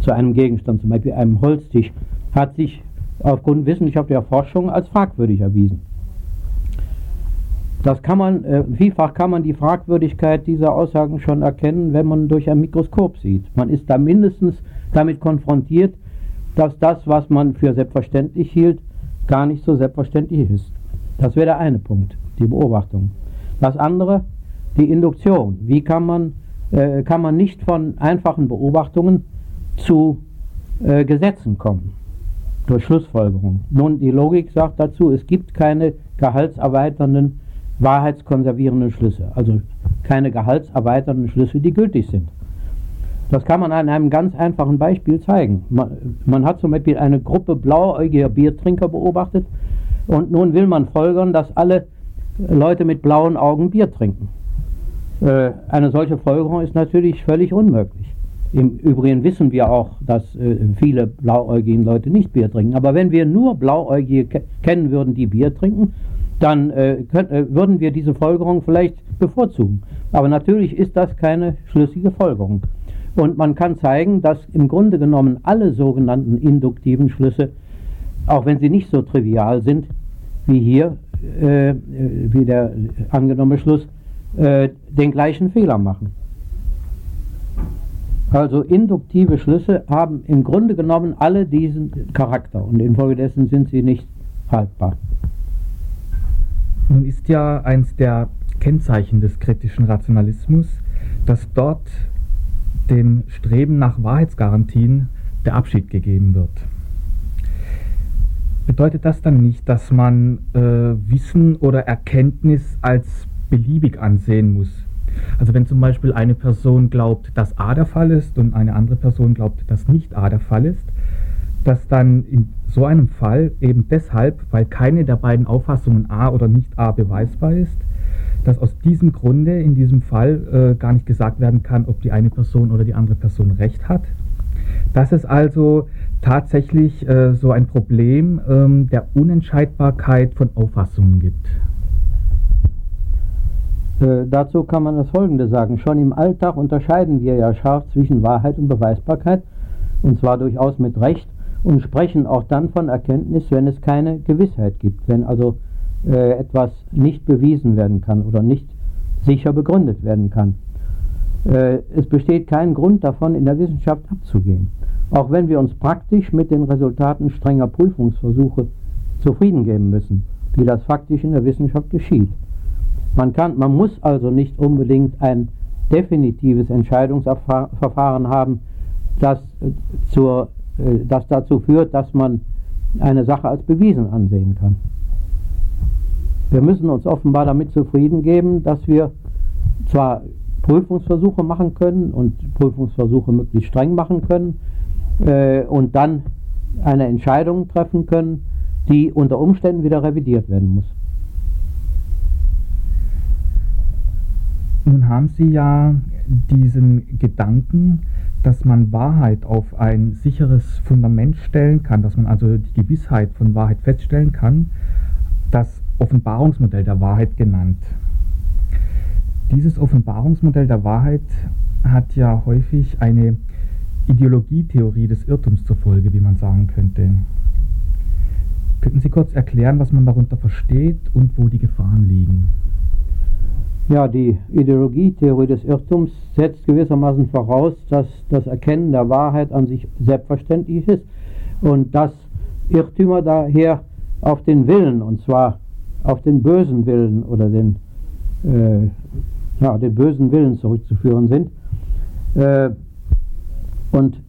zu einem Gegenstand, zum Beispiel einem Holztisch, hat sich aufgrund wissenschaftlicher Forschung als fragwürdig erwiesen. Das kann man, äh, vielfach kann man die Fragwürdigkeit dieser Aussagen schon erkennen, wenn man durch ein Mikroskop sieht. Man ist da mindestens damit konfrontiert, dass das, was man für selbstverständlich hielt, gar nicht so selbstverständlich ist. Das wäre der eine Punkt, die Beobachtung. Das andere, die Induktion. Wie kann man, äh, kann man nicht von einfachen Beobachtungen zu äh, Gesetzen kommen? Durch Schlussfolgerung. Nun, die Logik sagt dazu, es gibt keine gehaltserweiternden wahrheitskonservierende Schlüsse, also keine gehaltserweiternden Schlüsse, die gültig sind. Das kann man an einem ganz einfachen Beispiel zeigen. Man, man hat zum Beispiel eine Gruppe blauäugiger Biertrinker beobachtet und nun will man folgern, dass alle Leute mit blauen Augen Bier trinken. Äh, eine solche Folgerung ist natürlich völlig unmöglich. Im Übrigen wissen wir auch, dass äh, viele blauäugige Leute nicht Bier trinken. Aber wenn wir nur Blauäugige kennen würden, die Bier trinken, dann äh, würden wir diese Folgerung vielleicht bevorzugen. Aber natürlich ist das keine schlüssige Folgerung. Und man kann zeigen, dass im Grunde genommen alle sogenannten induktiven Schlüsse, auch wenn sie nicht so trivial sind wie hier, äh, wie der angenommene Schluss, äh, den gleichen Fehler machen. Also induktive Schlüsse haben im Grunde genommen alle diesen Charakter und infolgedessen sind sie nicht haltbar. Nun ist ja eins der Kennzeichen des kritischen Rationalismus, dass dort dem Streben nach Wahrheitsgarantien der Abschied gegeben wird. Bedeutet das dann nicht, dass man äh, Wissen oder Erkenntnis als beliebig ansehen muss? Also wenn zum Beispiel eine Person glaubt, dass A der Fall ist und eine andere Person glaubt, dass nicht A der Fall ist, dass dann in so einem Fall eben deshalb, weil keine der beiden Auffassungen A oder nicht A beweisbar ist, dass aus diesem Grunde in diesem Fall äh, gar nicht gesagt werden kann, ob die eine Person oder die andere Person recht hat. Dass es also tatsächlich äh, so ein Problem ähm, der Unentscheidbarkeit von Auffassungen gibt. Äh, dazu kann man das Folgende sagen. Schon im Alltag unterscheiden wir ja scharf zwischen Wahrheit und Beweisbarkeit, und zwar durchaus mit Recht und sprechen auch dann von Erkenntnis, wenn es keine Gewissheit gibt, wenn also äh, etwas nicht bewiesen werden kann oder nicht sicher begründet werden kann. Äh, es besteht kein Grund davon, in der Wissenschaft abzugehen. Auch wenn wir uns praktisch mit den Resultaten strenger Prüfungsversuche zufrieden geben müssen, wie das faktisch in der Wissenschaft geschieht. Man, kann, man muss also nicht unbedingt ein definitives Entscheidungsverfahren haben, das äh, zur äh, das dazu führt, dass man eine Sache als bewiesen ansehen kann. Wir müssen uns offenbar damit zufrieden geben, dass wir zwar Prüfungsversuche machen können und Prüfungsversuche möglichst streng machen können äh, und dann eine Entscheidung treffen können, die unter Umständen wieder revidiert werden muss. Nun haben Sie ja diesen Gedanken, dass man Wahrheit auf ein sicheres Fundament stellen kann, dass man also die Gewissheit von Wahrheit feststellen kann, das Offenbarungsmodell der Wahrheit genannt. Dieses Offenbarungsmodell der Wahrheit hat ja häufig eine Ideologietheorie des Irrtums zur Folge, wie man sagen könnte. Könnten Sie kurz erklären, was man darunter versteht und wo die Gefahren liegen? Ja, die Ideologietheorie des Irrtums setzt gewissermaßen voraus, dass das Erkennen der Wahrheit an sich selbstverständlich ist und dass Irrtümer daher auf den Willen, und zwar auf den bösen Willen oder den, äh, ja, den bösen Willen zurückzuführen sind. Äh, und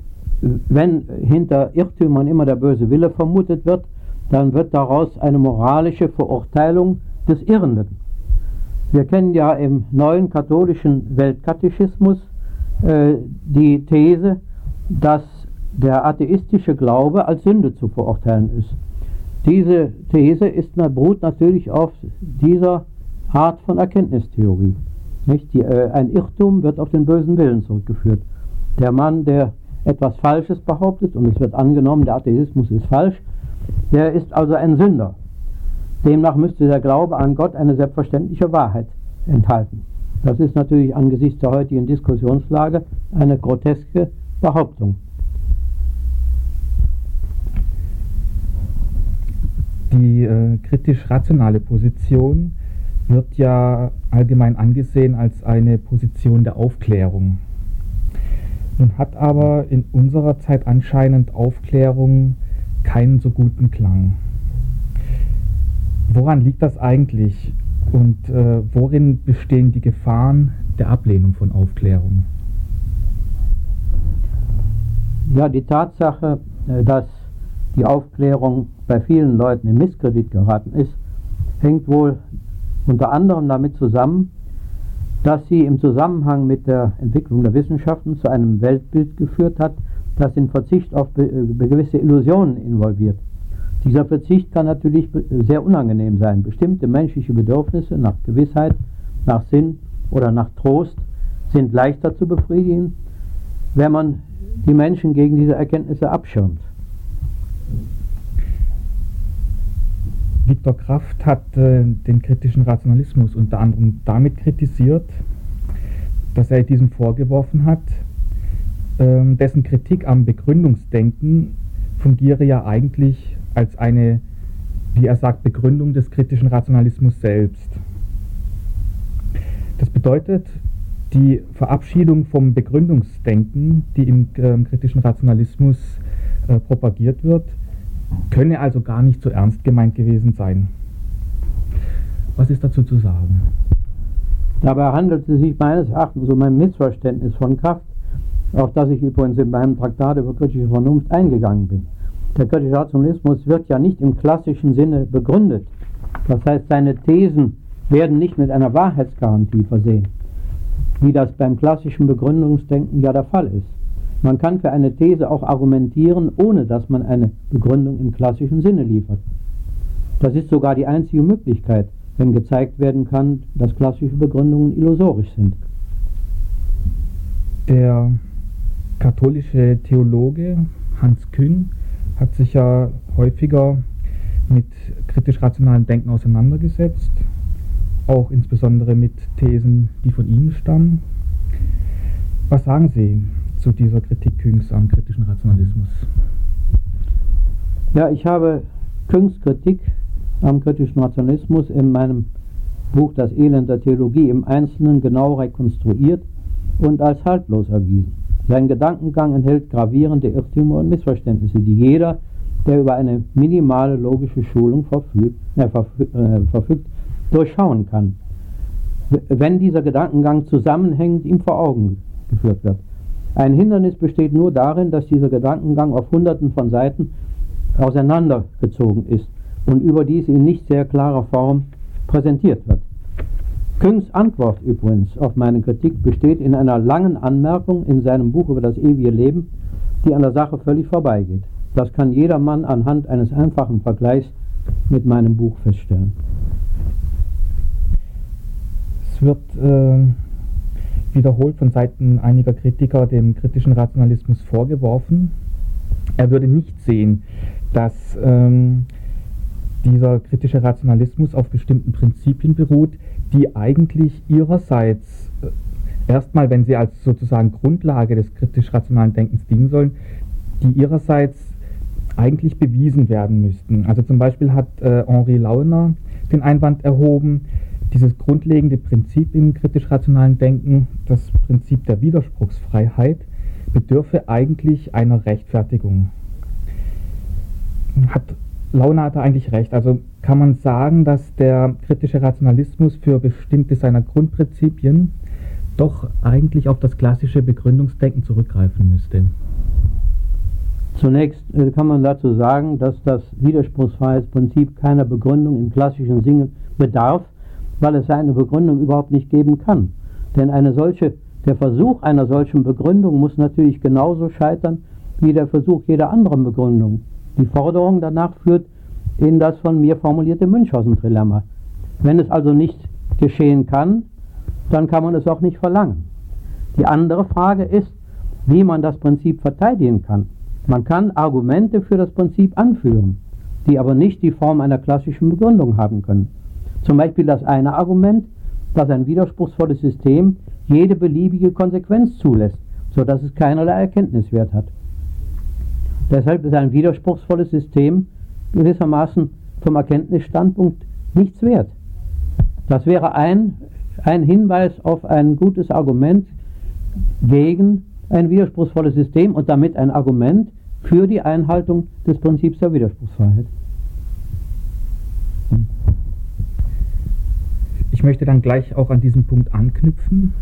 wenn hinter Irrtümern immer der böse Wille vermutet wird, dann wird daraus eine moralische Verurteilung des Irrenden. Wir kennen ja im neuen katholischen Weltkatechismus äh, die These, dass der atheistische Glaube als Sünde zu verurteilen ist. Diese These ist, beruht natürlich auf dieser Art von Erkenntnistheorie. Nicht? Die, äh, ein Irrtum wird auf den bösen Willen zurückgeführt. Der Mann, der etwas Falsches behauptet und es wird angenommen, der Atheismus ist falsch, der ist also ein Sünder. Demnach müsste der Glaube an Gott eine selbstverständliche Wahrheit enthalten. Das ist natürlich angesichts der heutigen Diskussionslage eine groteske Behauptung. Die äh, kritisch-rationale Position wird ja allgemein angesehen als eine Position der Aufklärung. Nun hat aber in unserer Zeit anscheinend Aufklärung keinen so guten Klang. Woran liegt das eigentlich und äh, worin bestehen die Gefahren der Ablehnung von Aufklärung? Ja, die Tatsache, äh, dass die Aufklärung bei vielen Leuten in Misskredit geraten ist, hängt wohl unter anderem damit zusammen, dass sie im Zusammenhang mit der Entwicklung der Wissenschaften zu einem Weltbild geführt hat, das den Verzicht auf gewisse Illusionen involviert. Dieser Verzicht kann natürlich sehr unangenehm sein. Bestimmte menschliche Bedürfnisse nach Gewissheit, nach Sinn oder nach Trost sind leichter zu befriedigen, wenn man die Menschen gegen diese Erkenntnisse abschirmt. Viktor Kraft hat äh, den kritischen Rationalismus unter anderem damit kritisiert, dass er diesem vorgeworfen hat, äh, dessen Kritik am Begründungsdenken fungiere ja eigentlich als eine, wie er sagt, Begründung des kritischen Rationalismus selbst. Das bedeutet, die Verabschiedung vom Begründungsdenken, die im äh, kritischen Rationalismus äh, propagiert wird, könne also gar nicht so ernst gemeint gewesen sein. Was ist dazu zu sagen? Dabei handelt es sich meines Erachtens um ein Missverständnis von Kraft, auf das ich übrigens in meinem Traktat über kritische Vernunft eingegangen bin. Der kritische Rationalismus wird ja nicht im klassischen Sinne begründet. Das heißt, seine Thesen werden nicht mit einer Wahrheitsgarantie versehen, wie das beim klassischen Begründungsdenken ja der Fall ist. Man kann für eine These auch argumentieren, ohne dass man eine Begründung im klassischen Sinne liefert. Das ist sogar die einzige Möglichkeit, wenn gezeigt werden kann, dass klassische Begründungen illusorisch sind. Der katholische Theologe Hans Kühn hat sich ja häufiger mit kritisch-rationalem Denken auseinandergesetzt, auch insbesondere mit Thesen, die von ihm stammen. Was sagen Sie zu dieser Kritik Küngs am kritischen Rationalismus? Ja, ich habe Küngs Kritik am kritischen Rationalismus in meinem Buch Das Elend der Theologie im Einzelnen genau rekonstruiert und als haltlos erwiesen. Sein Gedankengang enthält gravierende Irrtümer und Missverständnisse, die jeder, der über eine minimale logische Schulung verfügt, äh, verfügt durchschauen kann, wenn dieser Gedankengang zusammenhängend ihm vor Augen geführt wird. Ein Hindernis besteht nur darin, dass dieser Gedankengang auf hunderten von Seiten auseinandergezogen ist und überdies in nicht sehr klarer Form präsentiert wird. Küngs Antwort übrigens auf meine Kritik besteht in einer langen Anmerkung in seinem Buch über das ewige Leben, die an der Sache völlig vorbeigeht. Das kann jedermann anhand eines einfachen Vergleichs mit meinem Buch feststellen. Es wird äh, wiederholt von Seiten einiger Kritiker dem kritischen Rationalismus vorgeworfen. Er würde nicht sehen, dass ähm, dieser kritische Rationalismus auf bestimmten Prinzipien beruht, die eigentlich ihrerseits äh, erstmal, wenn sie als sozusagen Grundlage des kritisch-rationalen Denkens dienen sollen, die ihrerseits eigentlich bewiesen werden müssten. Also zum Beispiel hat äh, Henri Launer den Einwand erhoben, dieses grundlegende Prinzip im kritisch-rationalen Denken, das Prinzip der Widerspruchsfreiheit, bedürfe eigentlich einer Rechtfertigung. Hat Launa hat eigentlich recht. Also kann man sagen, dass der kritische Rationalismus für bestimmte seiner Grundprinzipien doch eigentlich auf das klassische Begründungsdenken zurückgreifen müsste. Zunächst äh, kann man dazu sagen, dass das Widerspruchsfreiheitsprinzip keiner Begründung im klassischen Sinne bedarf, weil es seine Begründung überhaupt nicht geben kann. Denn eine solche, der Versuch einer solchen Begründung muss natürlich genauso scheitern wie der Versuch jeder anderen Begründung. Die Forderung danach führt in das von mir formulierte Münchhausen-Trilemma. Wenn es also nicht geschehen kann, dann kann man es auch nicht verlangen. Die andere Frage ist, wie man das Prinzip verteidigen kann. Man kann Argumente für das Prinzip anführen, die aber nicht die Form einer klassischen Begründung haben können. Zum Beispiel das eine Argument, dass ein widerspruchsvolles System jede beliebige Konsequenz zulässt, sodass es keinerlei Erkenntniswert hat. Deshalb ist ein widerspruchsvolles System gewissermaßen vom Erkenntnisstandpunkt nichts wert. Das wäre ein, ein Hinweis auf ein gutes Argument gegen ein widerspruchsvolles System und damit ein Argument für die Einhaltung des Prinzips der Widerspruchsfreiheit. Ich möchte dann gleich auch an diesen Punkt anknüpfen.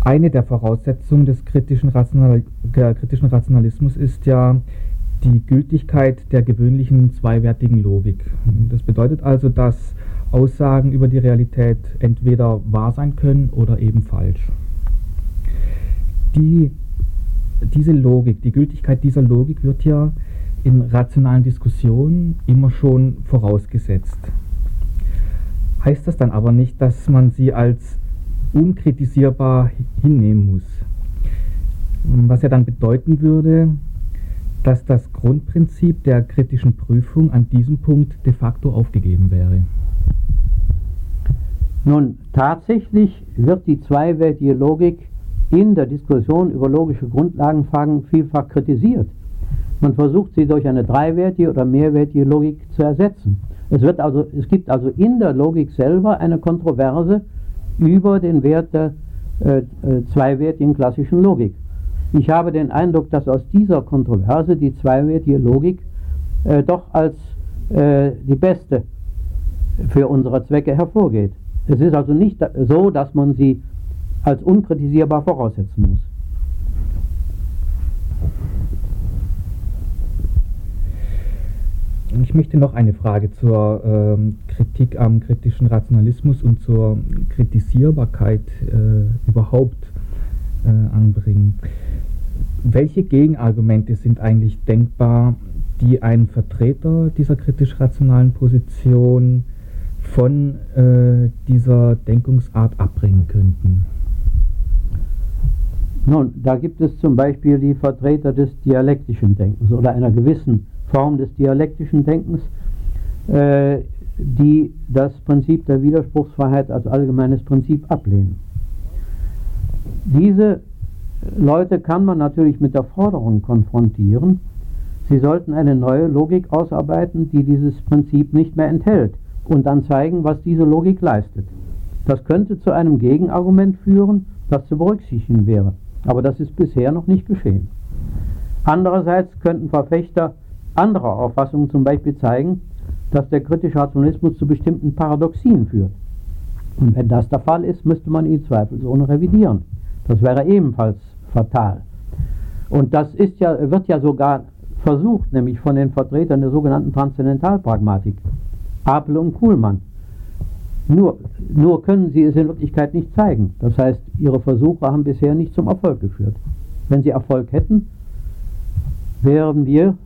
Eine der Voraussetzungen des kritischen, Rational kritischen Rationalismus ist ja die Gültigkeit der gewöhnlichen zweiwertigen Logik. Das bedeutet also, dass Aussagen über die Realität entweder wahr sein können oder eben falsch. Die, diese Logik, die Gültigkeit dieser Logik wird ja in rationalen Diskussionen immer schon vorausgesetzt. Heißt das dann aber nicht, dass man sie als unkritisierbar hinnehmen muss? Was ja dann bedeuten würde, dass das Grundprinzip der kritischen Prüfung an diesem Punkt de facto aufgegeben wäre. Nun, tatsächlich wird die zweiweltige Logik in der Diskussion über logische Grundlagenfragen vielfach kritisiert. Man versucht sie durch eine dreiwertige oder mehrwertige Logik zu ersetzen. Es, wird also, es gibt also in der Logik selber eine Kontroverse über den Wert der äh, äh, zweiwertigen klassischen Logik. Ich habe den Eindruck, dass aus dieser Kontroverse die zweiwertige Logik äh, doch als äh, die beste für unsere Zwecke hervorgeht. Es ist also nicht so, dass man sie als unkritisierbar voraussetzen muss. Ich möchte noch eine Frage zur ähm, Kritik am kritischen Rationalismus und zur Kritisierbarkeit äh, überhaupt äh, anbringen. Welche Gegenargumente sind eigentlich denkbar, die ein Vertreter dieser kritisch-rationalen Position von äh, dieser Denkungsart abbringen könnten? Nun, da gibt es zum Beispiel die Vertreter des dialektischen Denkens oder einer gewissen Form des dialektischen Denkens, äh, die das Prinzip der Widerspruchsfreiheit als allgemeines Prinzip ablehnen. Diese Leute kann man natürlich mit der Forderung konfrontieren, sie sollten eine neue Logik ausarbeiten, die dieses Prinzip nicht mehr enthält und dann zeigen, was diese Logik leistet. Das könnte zu einem Gegenargument führen, das zu berücksichtigen wäre. Aber das ist bisher noch nicht geschehen. Andererseits könnten Verfechter anderer Auffassungen zum Beispiel zeigen, dass der kritische Rationalismus zu bestimmten Paradoxien führt. Und wenn das der Fall ist, müsste man ihn zweifelsohne revidieren. Das wäre ebenfalls fatal. Und das ist ja, wird ja sogar versucht, nämlich von den Vertretern der sogenannten Transzendentalpragmatik, Apel und Kuhlmann. Nur, nur können sie es in Wirklichkeit nicht zeigen. Das heißt, ihre Versuche haben bisher nicht zum Erfolg geführt. Wenn sie Erfolg hätten, wären wir,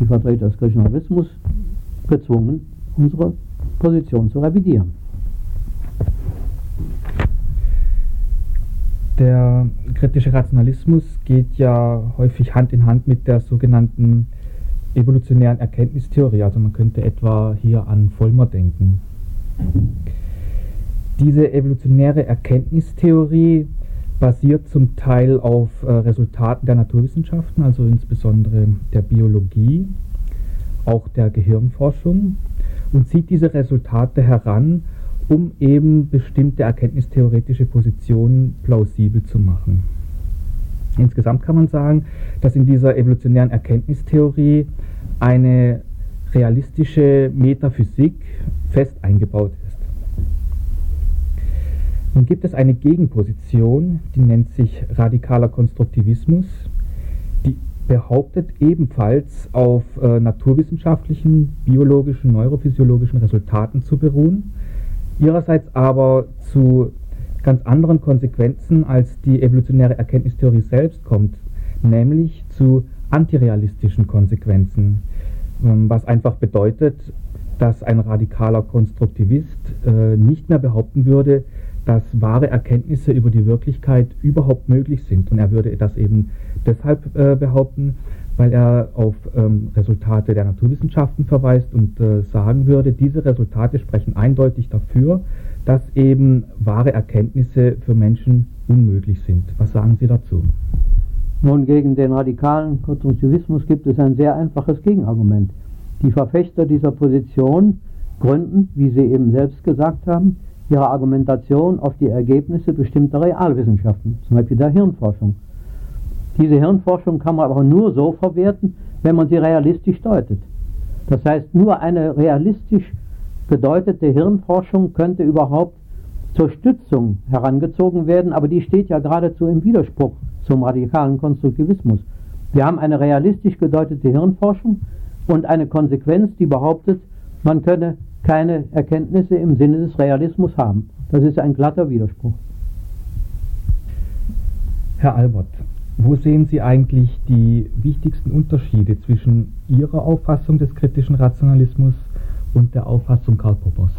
die Vertreter des Krishnaismus, gezwungen, unsere Position zu revidieren. Der kritische Rationalismus geht ja häufig Hand in Hand mit der sogenannten evolutionären Erkenntnistheorie. Also man könnte etwa hier an Vollmer denken. Diese evolutionäre Erkenntnistheorie basiert zum Teil auf äh, Resultaten der Naturwissenschaften, also insbesondere der Biologie, auch der Gehirnforschung und zieht diese Resultate heran, um eben bestimmte erkenntnistheoretische Positionen plausibel zu machen. Insgesamt kann man sagen, dass in dieser evolutionären Erkenntnistheorie eine realistische Metaphysik fest eingebaut ist. Nun gibt es eine Gegenposition, die nennt sich radikaler Konstruktivismus, die behauptet ebenfalls auf äh, naturwissenschaftlichen, biologischen, neurophysiologischen Resultaten zu beruhen, ihrerseits aber zu ganz anderen Konsequenzen als die evolutionäre Erkenntnistheorie selbst kommt, nämlich zu antirealistischen Konsequenzen, ähm, was einfach bedeutet, dass ein radikaler Konstruktivist äh, nicht mehr behaupten würde, dass wahre Erkenntnisse über die Wirklichkeit überhaupt möglich sind. Und er würde das eben deshalb äh, behaupten, weil er auf ähm, Resultate der Naturwissenschaften verweist und äh, sagen würde, diese Resultate sprechen eindeutig dafür, dass eben wahre Erkenntnisse für Menschen unmöglich sind. Was sagen Sie dazu? Nun, gegen den radikalen Konstruktivismus gibt es ein sehr einfaches Gegenargument. Die Verfechter dieser Position gründen, wie Sie eben selbst gesagt haben, ihre Argumentation auf die Ergebnisse bestimmter Realwissenschaften, zum Beispiel der Hirnforschung. Diese Hirnforschung kann man aber nur so verwerten, wenn man sie realistisch deutet. Das heißt, nur eine realistisch bedeutete Hirnforschung könnte überhaupt zur Stützung herangezogen werden, aber die steht ja geradezu im Widerspruch zum radikalen Konstruktivismus. Wir haben eine realistisch gedeutete Hirnforschung und eine Konsequenz, die behauptet, man könne keine Erkenntnisse im Sinne des Realismus haben. Das ist ein glatter Widerspruch. Herr Albert, wo sehen Sie eigentlich die wichtigsten Unterschiede zwischen Ihrer Auffassung des kritischen Rationalismus und der Auffassung Karl Poppers?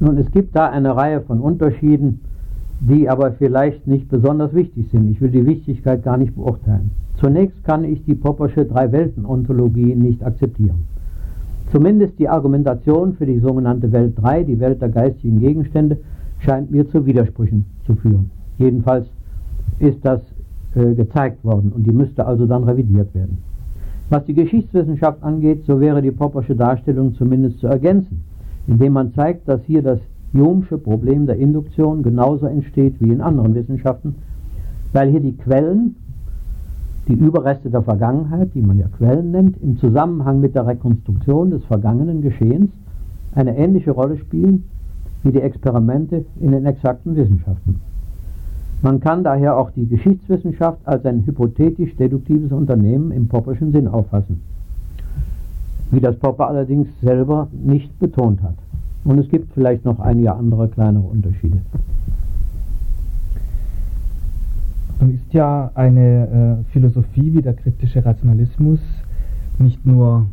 Nun, es gibt da eine Reihe von Unterschieden, die aber vielleicht nicht besonders wichtig sind. Ich will die Wichtigkeit gar nicht beurteilen. Zunächst kann ich die Poppersche Drei-Welten-Ontologie nicht akzeptieren. Zumindest die Argumentation für die sogenannte Welt 3, die Welt der geistigen Gegenstände, scheint mir zu Widersprüchen zu führen. Jedenfalls ist das äh, gezeigt worden und die müsste also dann revidiert werden. Was die Geschichtswissenschaft angeht, so wäre die Poppersche Darstellung zumindest zu ergänzen, indem man zeigt, dass hier das Hume'sche Problem der Induktion genauso entsteht wie in anderen Wissenschaften, weil hier die Quellen die Überreste der Vergangenheit, die man ja Quellen nennt, im Zusammenhang mit der Rekonstruktion des vergangenen Geschehens eine ähnliche Rolle spielen wie die Experimente in den exakten Wissenschaften. Man kann daher auch die Geschichtswissenschaft als ein hypothetisch-deduktives Unternehmen im Popperschen Sinn auffassen, wie das Popper allerdings selber nicht betont hat. Und es gibt vielleicht noch einige andere kleinere Unterschiede. Nun ist ja eine äh, Philosophie wie der kritische Rationalismus nicht nur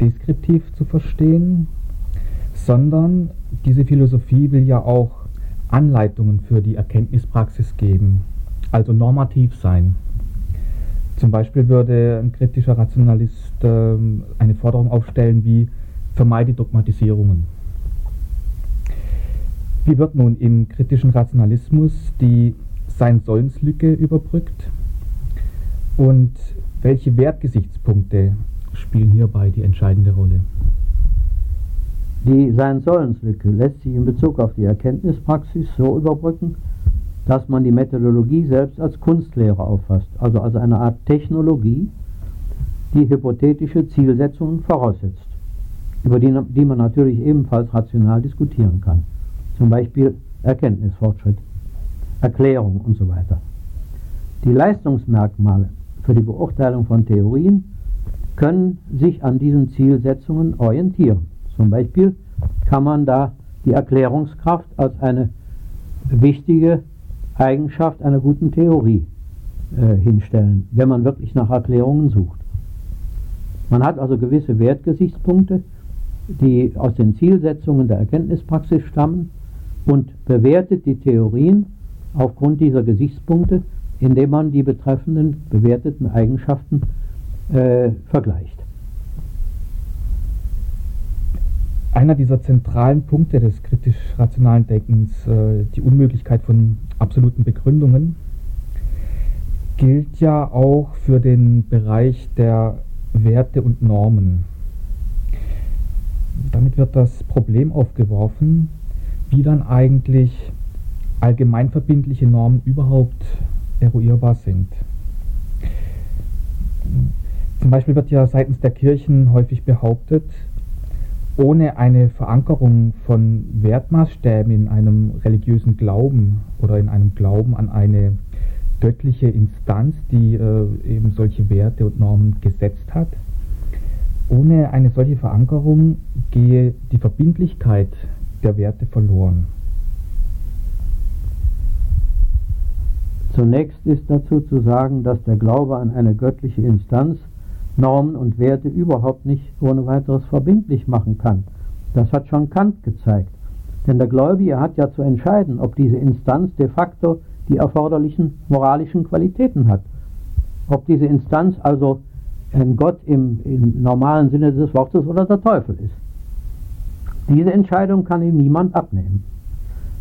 deskriptiv zu verstehen, sondern diese Philosophie will ja auch Anleitungen für die Erkenntnispraxis geben, also normativ sein. Zum Beispiel würde ein kritischer Rationalist äh, eine Forderung aufstellen wie vermeide Dogmatisierungen. Wie wird nun im kritischen Rationalismus die sein-Sollenslücke überbrückt? Und welche Wertgesichtspunkte spielen hierbei die entscheidende Rolle? Die Sein-Sollenslücke lässt sich in Bezug auf die Erkenntnispraxis so überbrücken, dass man die Methodologie selbst als Kunstlehre auffasst, also als eine Art Technologie, die hypothetische Zielsetzungen voraussetzt, über die, die man natürlich ebenfalls rational diskutieren kann, zum Beispiel Erkenntnisfortschritt. Erklärung und so weiter. Die Leistungsmerkmale für die Beurteilung von Theorien können sich an diesen Zielsetzungen orientieren. Zum Beispiel kann man da die Erklärungskraft als eine wichtige Eigenschaft einer guten Theorie äh, hinstellen, wenn man wirklich nach Erklärungen sucht. Man hat also gewisse Wertgesichtspunkte, die aus den Zielsetzungen der Erkenntnispraxis stammen und bewertet die Theorien aufgrund dieser Gesichtspunkte, indem man die betreffenden bewerteten Eigenschaften äh, vergleicht. Einer dieser zentralen Punkte des kritisch-rationalen Denkens, äh, die Unmöglichkeit von absoluten Begründungen, gilt ja auch für den Bereich der Werte und Normen. Damit wird das Problem aufgeworfen, wie dann eigentlich allgemeinverbindliche Normen überhaupt eruierbar sind. Zum Beispiel wird ja seitens der Kirchen häufig behauptet, ohne eine Verankerung von Wertmaßstäben in einem religiösen Glauben oder in einem Glauben an eine göttliche Instanz, die äh, eben solche Werte und Normen gesetzt hat, ohne eine solche Verankerung gehe die Verbindlichkeit der Werte verloren? Zunächst ist dazu zu sagen, dass der Glaube an eine göttliche Instanz Normen und Werte überhaupt nicht ohne weiteres verbindlich machen kann. Das hat schon Kant gezeigt. Denn der Gläubige hat ja zu entscheiden, ob diese Instanz de facto die erforderlichen moralischen Qualitäten hat. Ob diese Instanz also ein Gott im, im normalen Sinne des Wortes oder der Teufel ist. Diese Entscheidung kann ihm niemand abnehmen.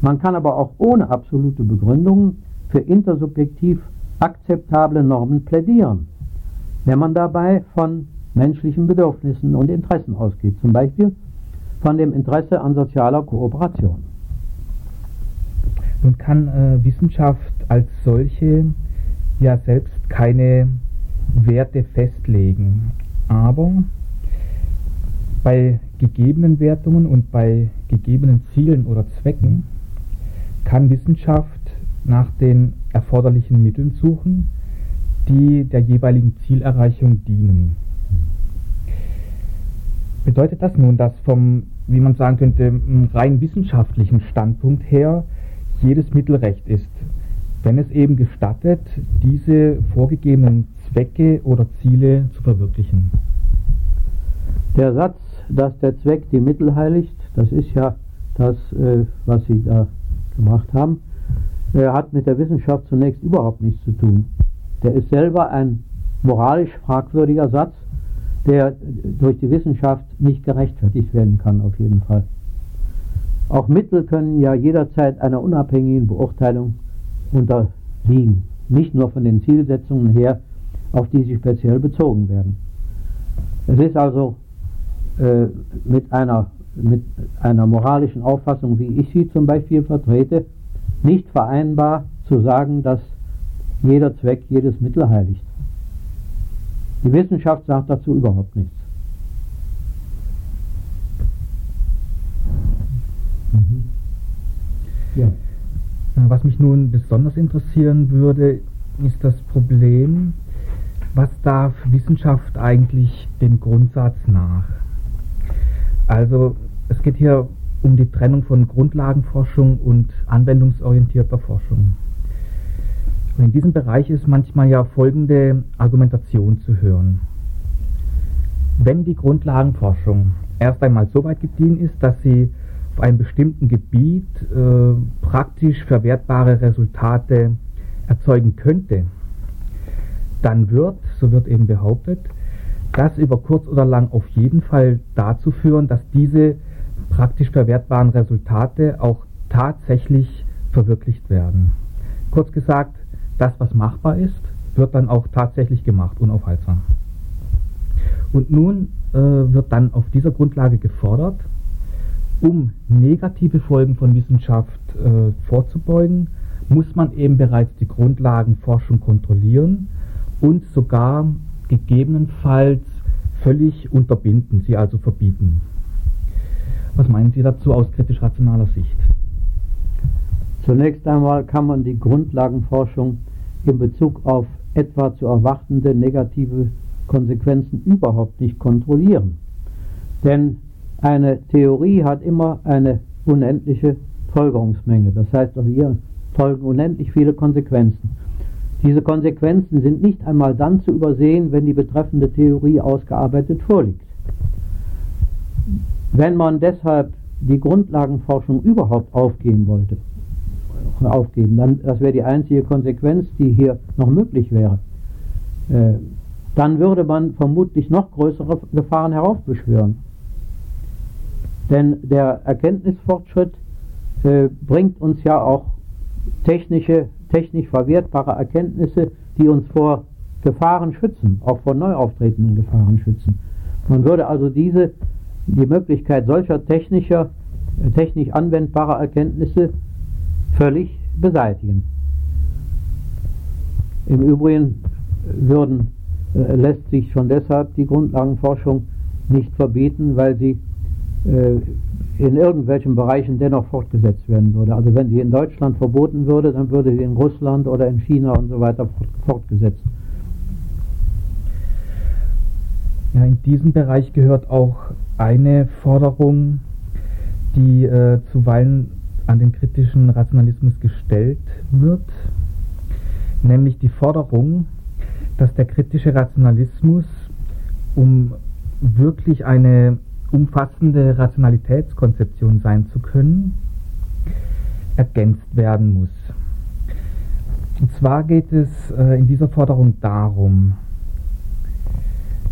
Man kann aber auch ohne absolute Begründungen für intersubjektiv akzeptable Normen plädieren, wenn man dabei von menschlichen Bedürfnissen und Interessen ausgeht, zum Beispiel von dem Interesse an sozialer Kooperation. Nun kann äh, Wissenschaft als solche ja selbst keine Werte festlegen, aber bei gegebenen Wertungen und bei gegebenen Zielen oder Zwecken kann Wissenschaft nach den erforderlichen Mitteln suchen, die der jeweiligen Zielerreichung dienen. Bedeutet das nun, dass vom, wie man sagen könnte, rein wissenschaftlichen Standpunkt her jedes Mittel recht ist, wenn es eben gestattet, diese vorgegebenen Zwecke oder Ziele zu verwirklichen? Der Satz, dass der Zweck die Mittel heiligt, das ist ja das, äh, was Sie da gemacht haben, hat mit der Wissenschaft zunächst überhaupt nichts zu tun. Der ist selber ein moralisch fragwürdiger Satz, der durch die Wissenschaft nicht gerechtfertigt werden kann, auf jeden Fall. Auch Mittel können ja jederzeit einer unabhängigen Beurteilung unterliegen, nicht nur von den Zielsetzungen her, auf die sie speziell bezogen werden. Es ist also äh, mit, einer, mit einer moralischen Auffassung, wie ich sie zum Beispiel vertrete, nicht vereinbar zu sagen, dass jeder Zweck jedes Mittel heiligt. Die Wissenschaft sagt dazu überhaupt nichts. Mhm. Ja. Was mich nun besonders interessieren würde, ist das Problem, was darf Wissenschaft eigentlich dem Grundsatz nach? Also es geht hier um die Trennung von Grundlagenforschung und anwendungsorientierter Forschung. Und in diesem Bereich ist manchmal ja folgende Argumentation zu hören. Wenn die Grundlagenforschung erst einmal so weit gediehen ist, dass sie auf einem bestimmten Gebiet äh, praktisch verwertbare Resultate erzeugen könnte, dann wird, so wird eben behauptet, das über kurz oder lang auf jeden Fall dazu führen, dass diese praktisch verwertbaren Resultate auch tatsächlich verwirklicht werden. Kurz gesagt, das, was machbar ist, wird dann auch tatsächlich gemacht, unaufhaltsam. Und nun äh, wird dann auf dieser Grundlage gefordert, um negative Folgen von Wissenschaft äh, vorzubeugen, muss man eben bereits die Grundlagenforschung kontrollieren und sogar gegebenenfalls völlig unterbinden, sie also verbieten. Was meinen Sie dazu aus kritisch-rationaler Sicht? Zunächst einmal kann man die Grundlagenforschung in Bezug auf etwa zu erwartende negative Konsequenzen überhaupt nicht kontrollieren. Denn eine Theorie hat immer eine unendliche Folgerungsmenge. Das heißt, also hier folgen unendlich viele Konsequenzen. Diese Konsequenzen sind nicht einmal dann zu übersehen, wenn die betreffende Theorie ausgearbeitet vorliegt. Wenn man deshalb die Grundlagenforschung überhaupt aufgehen wollte, aufgeben, dann, das wäre die einzige Konsequenz, die hier noch möglich wäre, äh, dann würde man vermutlich noch größere Gefahren heraufbeschwören. Denn der Erkenntnisfortschritt äh, bringt uns ja auch technische, technisch verwertbare Erkenntnisse, die uns vor Gefahren schützen, auch vor neu auftretenden Gefahren schützen. Man würde also diese die Möglichkeit solcher technischer, technisch anwendbarer Erkenntnisse völlig beseitigen. Im Übrigen würden, äh, lässt sich schon deshalb die Grundlagenforschung nicht verbieten, weil sie äh, in irgendwelchen Bereichen dennoch fortgesetzt werden würde. Also wenn sie in Deutschland verboten würde, dann würde sie in Russland oder in China und so weiter fortgesetzt. Ja, in diesem Bereich gehört auch eine Forderung, die äh, zuweilen an den kritischen Rationalismus gestellt wird, nämlich die Forderung, dass der kritische Rationalismus, um wirklich eine umfassende Rationalitätskonzeption sein zu können, ergänzt werden muss. Und zwar geht es äh, in dieser Forderung darum,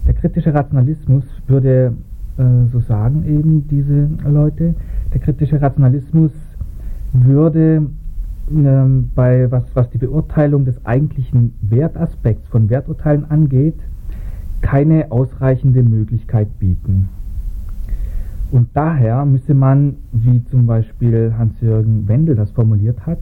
der kritische Rationalismus würde, so sagen eben diese Leute, der kritische Rationalismus würde ähm, bei was, was die Beurteilung des eigentlichen Wertaspekts von Werturteilen angeht, keine ausreichende Möglichkeit bieten. Und daher müsse man, wie zum Beispiel Hans-Jürgen Wendel das formuliert hat,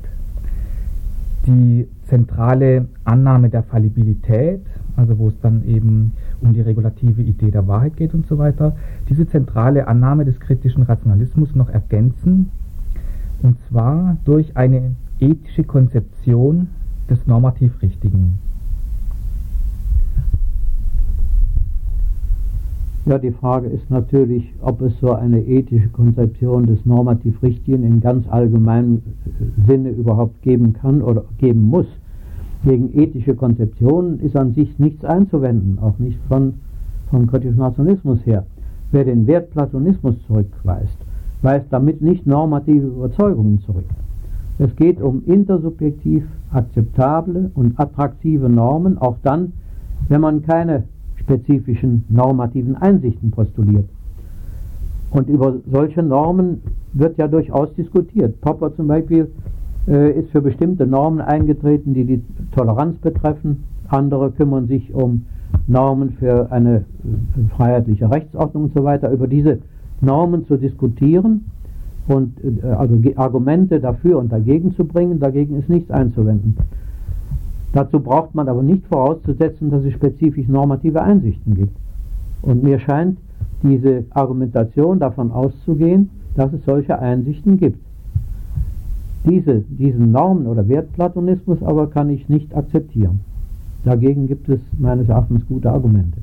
die zentrale Annahme der Fallibilität, also wo es dann eben um die regulative Idee der Wahrheit geht und so weiter, diese zentrale Annahme des kritischen Rationalismus noch ergänzen, und zwar durch eine ethische Konzeption des normativ Richtigen. Ja, die Frage ist natürlich, ob es so eine ethische Konzeption des normativ Richtigen in ganz allgemeinem Sinne überhaupt geben kann oder geben muss. Gegen ethische Konzeptionen ist an sich nichts einzuwenden, auch nicht von, vom kritischen Nationalismus her. Wer den Wert Platonismus zurückweist, weist damit nicht normative Überzeugungen zurück. Es geht um intersubjektiv akzeptable und attraktive Normen, auch dann, wenn man keine spezifischen normativen Einsichten postuliert. Und über solche Normen wird ja durchaus diskutiert. Popper zum Beispiel ist für bestimmte Normen eingetreten, die die Toleranz betreffen. Andere kümmern sich um Normen für eine äh, freiheitliche Rechtsordnung und so weiter. Über diese Normen zu diskutieren und äh, also Argumente dafür und dagegen zu bringen, dagegen ist nichts einzuwenden. Dazu braucht man aber nicht vorauszusetzen, dass es spezifisch normative Einsichten gibt. Und mir scheint diese Argumentation davon auszugehen, dass es solche Einsichten gibt. Diese, diesen Normen- oder Wertplatonismus aber kann ich nicht akzeptieren. Dagegen gibt es meines Erachtens gute Argumente.